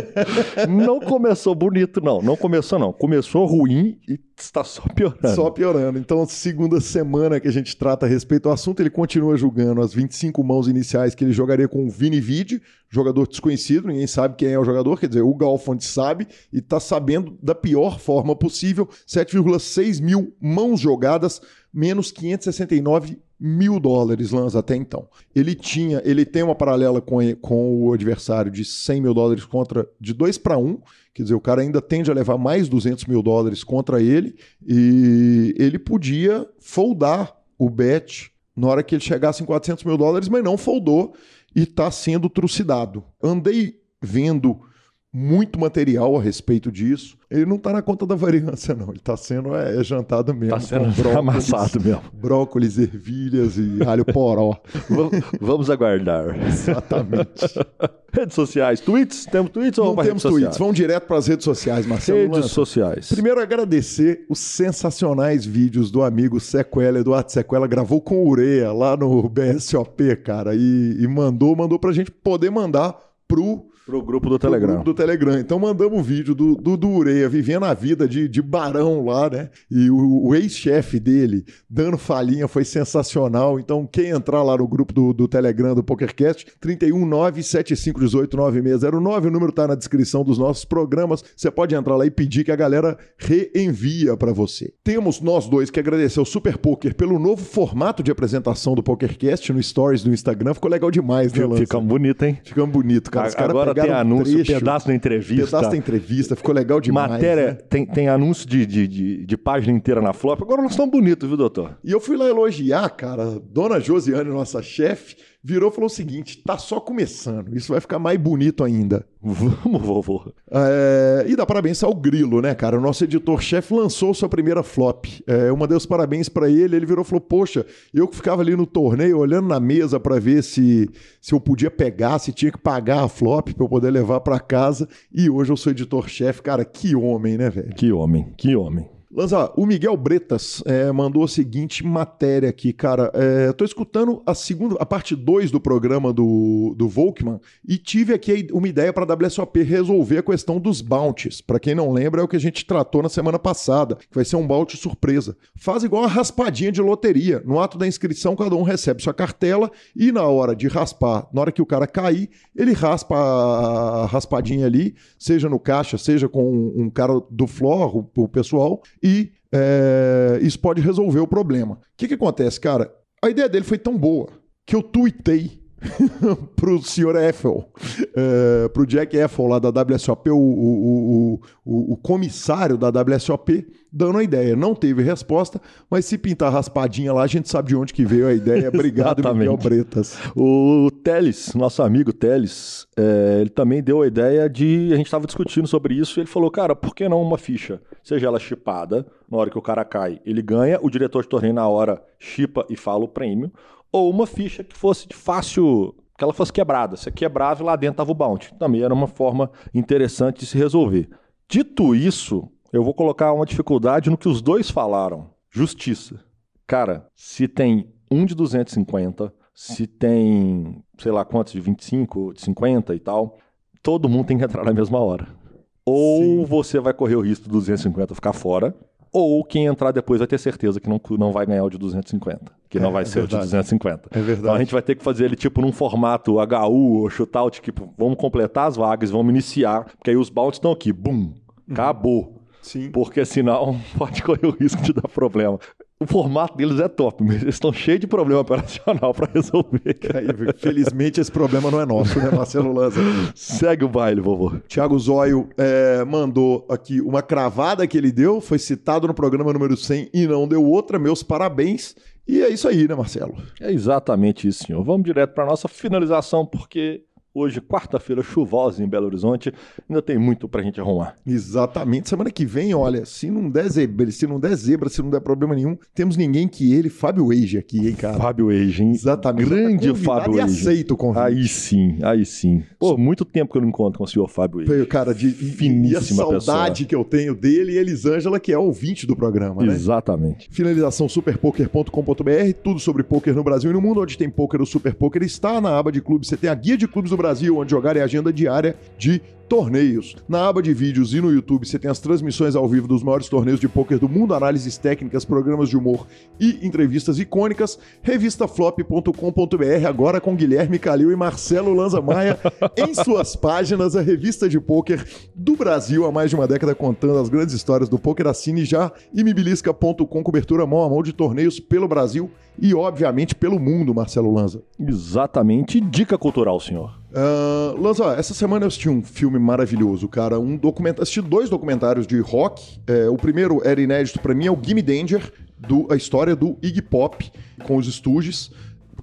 não começou bonito, não. Não começou, não. Começou ruim e está só piorando. Só piorando. Então, segunda semana que a gente trata a respeito ao assunto, ele continua julgando as 25 mãos iniciais que ele jogaria com o Vini Vidi, jogador desconhecido, ninguém sabe quem é o jogador, quer dizer, o Galfond sabe e está sabendo da pior forma possível. 7,6 mil mãos jogadas, menos 569 mil dólares, Lanza, até então. Ele tinha, ele tem uma paralela com, com o adversário de 100 mil dólares contra de 2 para 1, quer dizer, o cara ainda tende a levar mais 200 mil dólares contra ele, e ele podia foldar o bet na hora que ele chegasse em 400 mil dólares, mas não foldou e está sendo trucidado. Andei vendo muito material a respeito disso. Ele não está na conta da variância, não. Ele está sendo é, é, jantado mesmo. Está sendo amassado mesmo. Brócolis, ervilhas e alho poró. Vamos aguardar. Exatamente. redes sociais. Tweets? Temos tweets ou Não temos tweets. Sociais? Vamos direto para as redes sociais, Marcelo. Redes Lança. sociais. Primeiro, agradecer os sensacionais vídeos do amigo Sequela. Eduardo Sequela gravou com Ureia lá no BSOP, cara. E, e mandou, mandou para a gente poder mandar pro Pro grupo do pro Telegram. grupo do Telegram. Então mandamos um vídeo do, do, do Ureia vivendo a vida de, de barão lá, né? E o, o ex-chefe dele dando falinha foi sensacional. Então, quem entrar lá no grupo do, do Telegram do PokerCast, 31975189609, o número tá na descrição dos nossos programas. Você pode entrar lá e pedir que a galera reenvia para você. Temos nós dois que agradecer ao Super Poker pelo novo formato de apresentação do PokerCast no Stories do Instagram. Ficou legal demais, né, Lança? Fica bonito, hein? Ficamos bonito, cara. Os caras Agora tem anúncio, trecho, pedaço da entrevista. pedaço da entrevista, ficou legal demais. Matéria, né? tem, tem anúncio de, de, de, de página inteira na flop. Agora nós estamos bonitos, viu, doutor? E eu fui lá elogiar, cara. Dona Josiane, nossa chefe, virou e falou o seguinte: tá só começando. Isso vai ficar mais bonito ainda. Vamos, vovô. É, e dá parabéns ao Grilo, né, cara? O nosso editor-chefe lançou sua primeira flop. É, eu mandei os parabéns pra ele, ele virou e falou: Poxa, eu que ficava ali no torneio olhando na mesa pra ver se, se eu podia pegar, se tinha que pagar a flop pra eu poder levar pra casa. E hoje eu sou editor-chefe. Cara, que homem, né, velho? Que homem, que homem. Lanza, o Miguel Bretas é, mandou a seguinte matéria aqui, cara. É, tô escutando a segunda, a parte 2 do programa do, do Volkman e tive aqui uma ideia para a WSOP resolver a questão dos bounties. Para quem não lembra, é o que a gente tratou na semana passada, que vai ser um bounty surpresa. Faz igual uma raspadinha de loteria. No ato da inscrição, cada um recebe sua cartela e na hora de raspar, na hora que o cara cair, ele raspa a raspadinha ali, seja no caixa, seja com um cara do floor, o, o pessoal, e é, isso pode resolver o problema. O que, que acontece, cara? A ideia dele foi tão boa que eu tuitei pro senhor Eiffel, é, pro Jack Eiffel lá da WSOP, o, o, o, o, comissário da WSOP, dando a ideia. Não teve resposta, mas se pintar raspadinha lá, a gente sabe de onde que veio a ideia. Obrigado. Miguel Bretas. O Teles, nosso amigo Teles, é, ele também deu a ideia de. A gente estava discutindo sobre isso e ele falou: cara, por que não uma ficha? Seja ela chipada, na hora que o cara cai, ele ganha, o diretor de torneio na hora chipa e fala o prêmio, ou uma ficha que fosse de fácil. Que ela fosse quebrada. Você quebrava e lá dentro tava o bounty. Também era uma forma interessante de se resolver. Dito isso, eu vou colocar uma dificuldade no que os dois falaram: justiça. Cara, se tem um de 250, se tem, sei lá quantos, de 25, de 50 e tal, todo mundo tem que entrar na mesma hora. Ou Sim. você vai correr o risco do 250 ficar fora, ou quem entrar depois vai ter certeza que não, não vai ganhar o de 250, que não É, vai é ser o de verdade. 250. É verdade. Então a gente vai ter que fazer ele tipo num formato HU ou shootout, tipo, vamos completar as vagas, vamos iniciar, porque aí os bounties estão aqui, bum, acabou. Sim. Porque senão pode correr o risco de dar problema. O formato deles é top, mas eles estão cheios de problema operacional para resolver. Aí, felizmente esse problema não é nosso, né, Marcelo Lanza? Segue o baile, vovô. Tiago Zóio é, mandou aqui uma cravada que ele deu, foi citado no programa número 100 e não deu outra. Meus parabéns. E é isso aí, né, Marcelo? É exatamente isso, senhor. Vamos direto para nossa finalização, porque hoje, quarta-feira, chuvosa em Belo Horizonte, ainda tem muito para a gente arrumar. Exatamente. Semana que vem, olha, se não der zebra, se não der zebra, se não der problema nenhum, temos ninguém que ele, Fábio Age aqui, hein, cara? Fábio Age, hein? Exatamente. Grande Tá convidado Fábio E Age. aceito o convite. Aí sim, aí sim. Pô, muito tempo que eu não encontro com o senhor Fábio Age. Cara, de, e- e a Finíssima saudade que eu tenho dele e Elisângela, que é ouvinte do programa, né? Exatamente. Finalização superpoker.com.br, tudo sobre poker no Brasil e no mundo, onde tem poker, o Super Poker está na aba de clubes. Você tem a guia de clubes do Brasil, onde jogar é agenda diária de torneios. Na aba de vídeos e no YouTube você tem as transmissões ao vivo dos maiores torneios de poker do mundo, análises técnicas, programas de humor e entrevistas icônicas. Revistaflop.com.br, agora com Guilherme Calil e Marcelo Lanza Maia em suas páginas, a revista de poker do Brasil há mais de uma década contando as grandes histórias do poker. Assine já imibilisca.com, cobertura mão a mão de torneios pelo Brasil e, obviamente, pelo mundo, Marcelo Lanza. Exatamente. Dica cultural, senhor. Uh, Lanza, essa semana eu assisti um filme maravilhoso, cara. Um documentário, assisti dois documentários de rock. É, o primeiro era inédito pra mim, é o Gimme Danger, do, a história do Iggy Pop com os Stooges.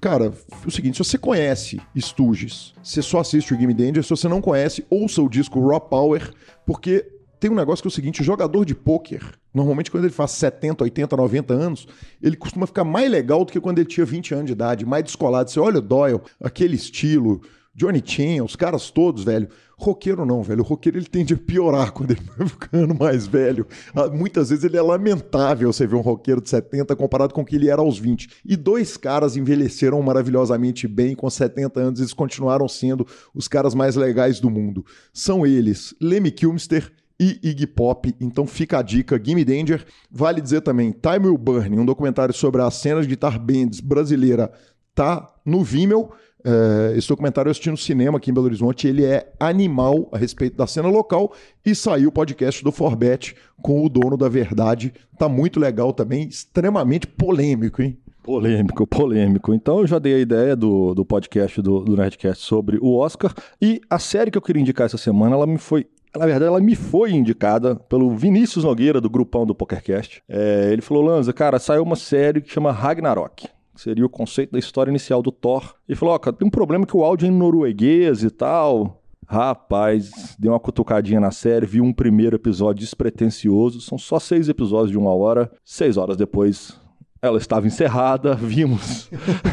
Cara, é o seguinte, se você conhece Stooges, você só assiste o Gimme Danger. Se você não conhece, ouça o disco Raw Power, porque tem um negócio que é o seguinte, o jogador de pôquer, normalmente quando ele faz 70, 80, 90 anos, ele costuma ficar mais legal do que quando ele tinha 20 anos de idade, mais descolado. Você olha o Doyle, aquele estilo, Johnny Chen, os caras todos, velho. Roqueiro não, velho. O roqueiro ele tende a piorar quando ele vai ficando mais velho. Ah, Muitas vezes ele é lamentável você ver um roqueiro de 70 comparado com o que ele era aos 20. E dois caras envelheceram maravilhosamente bem com 70 anos, eles continuaram sendo os caras mais legais do mundo. São eles, Lemmy Kilmister e Iggy Pop. Então fica a dica, Gimme Danger. Vale dizer também, Time Will Burn, um documentário sobre a cena de guitar bands brasileira, tá no Vimeo. É, esse documentário eu assisti no cinema aqui em Belo Horizonte. Ele é animal a respeito da cena local. E saiu o podcast do Forbet com o dono da verdade. Tá muito legal também, extremamente polêmico, hein? Polêmico, polêmico. Então eu já dei a ideia do, do podcast do, do Nerdcast sobre o Oscar. E a série que eu queria indicar essa semana, ela me foi. Na verdade, ela me foi indicada pelo Vinícius Nogueira, do grupão do PokerCast. É, ele falou: Lanza, cara, saiu uma série que chama Ragnarok. Que Seria o conceito da história inicial do Thor. E falou: Ó, cara, tem um problema que o áudio é em norueguês e tal. Rapaz, dei uma cutucadinha na série, vi um primeiro episódio despretensioso. São só seis episódios de uma hora. Seis horas depois, ela estava encerrada, vimos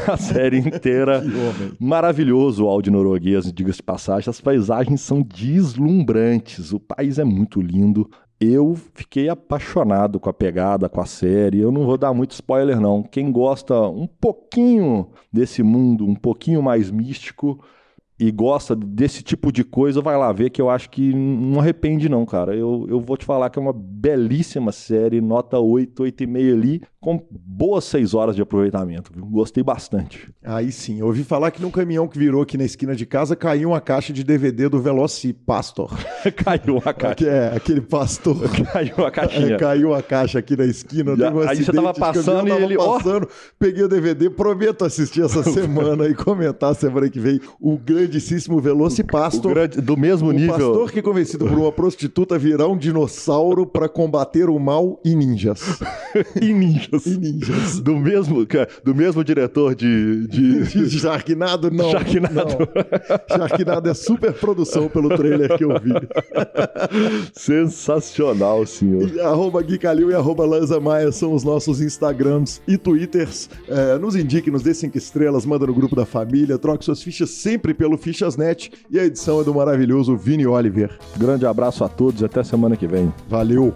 a série inteira. Maravilhoso o áudio norueguês, diga-se de passagem. As paisagens são deslumbrantes, o país é muito lindo. Eu fiquei apaixonado com a pegada, com a série. Eu não vou dar muito spoiler, não. Quem gosta um pouquinho desse mundo, um pouquinho mais místico, e gosta desse tipo de coisa, vai lá ver que eu acho que não arrepende não, cara. Eu, eu vou te falar que é uma belíssima série, nota 8, 8,5 ali, com boas 6 horas de aproveitamento, viu? Gostei bastante. Aí sim, eu ouvi falar que num caminhão que virou aqui na esquina de casa caiu uma caixa de DVD do Velocipastor. Caiu a caixa. Que é aquele pastor. Caiu a caixinha. É, caiu a caixa aqui na esquina. Já- um aí você tava caminhão, passando e ele, passando, peguei o DVD, prometo assistir essa semana e comentar semana que vem o grandíssimo O Velocipastor. grande- do mesmo O nível. pastor que é convencido por uma prostituta virá um dinossauro para combater o mal e ninjas. E ninjas. E ninjas. Do mesmo, do mesmo diretor de, de, De Sharknado, não. Sharknado. Não. Sharknado é super produção pelo trailer que eu vi. Sensacional, senhor. E arroba Gui Calil e arroba Lanza Maia são os nossos Instagrams e Twitters. É, nos indique, nos dê cinco estrelas, manda no grupo da família, troque suas fichas sempre pelo Fichasnet. E a edição é do maravilhoso Vini Oliver. Grande abraço a todos e até semana que vem. Valeu!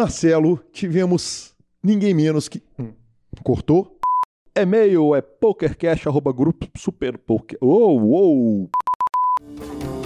Marcelo, tivemos ninguém menos que. Cortou? E-mail é pokercash.grupo superpoker. Oh, oh.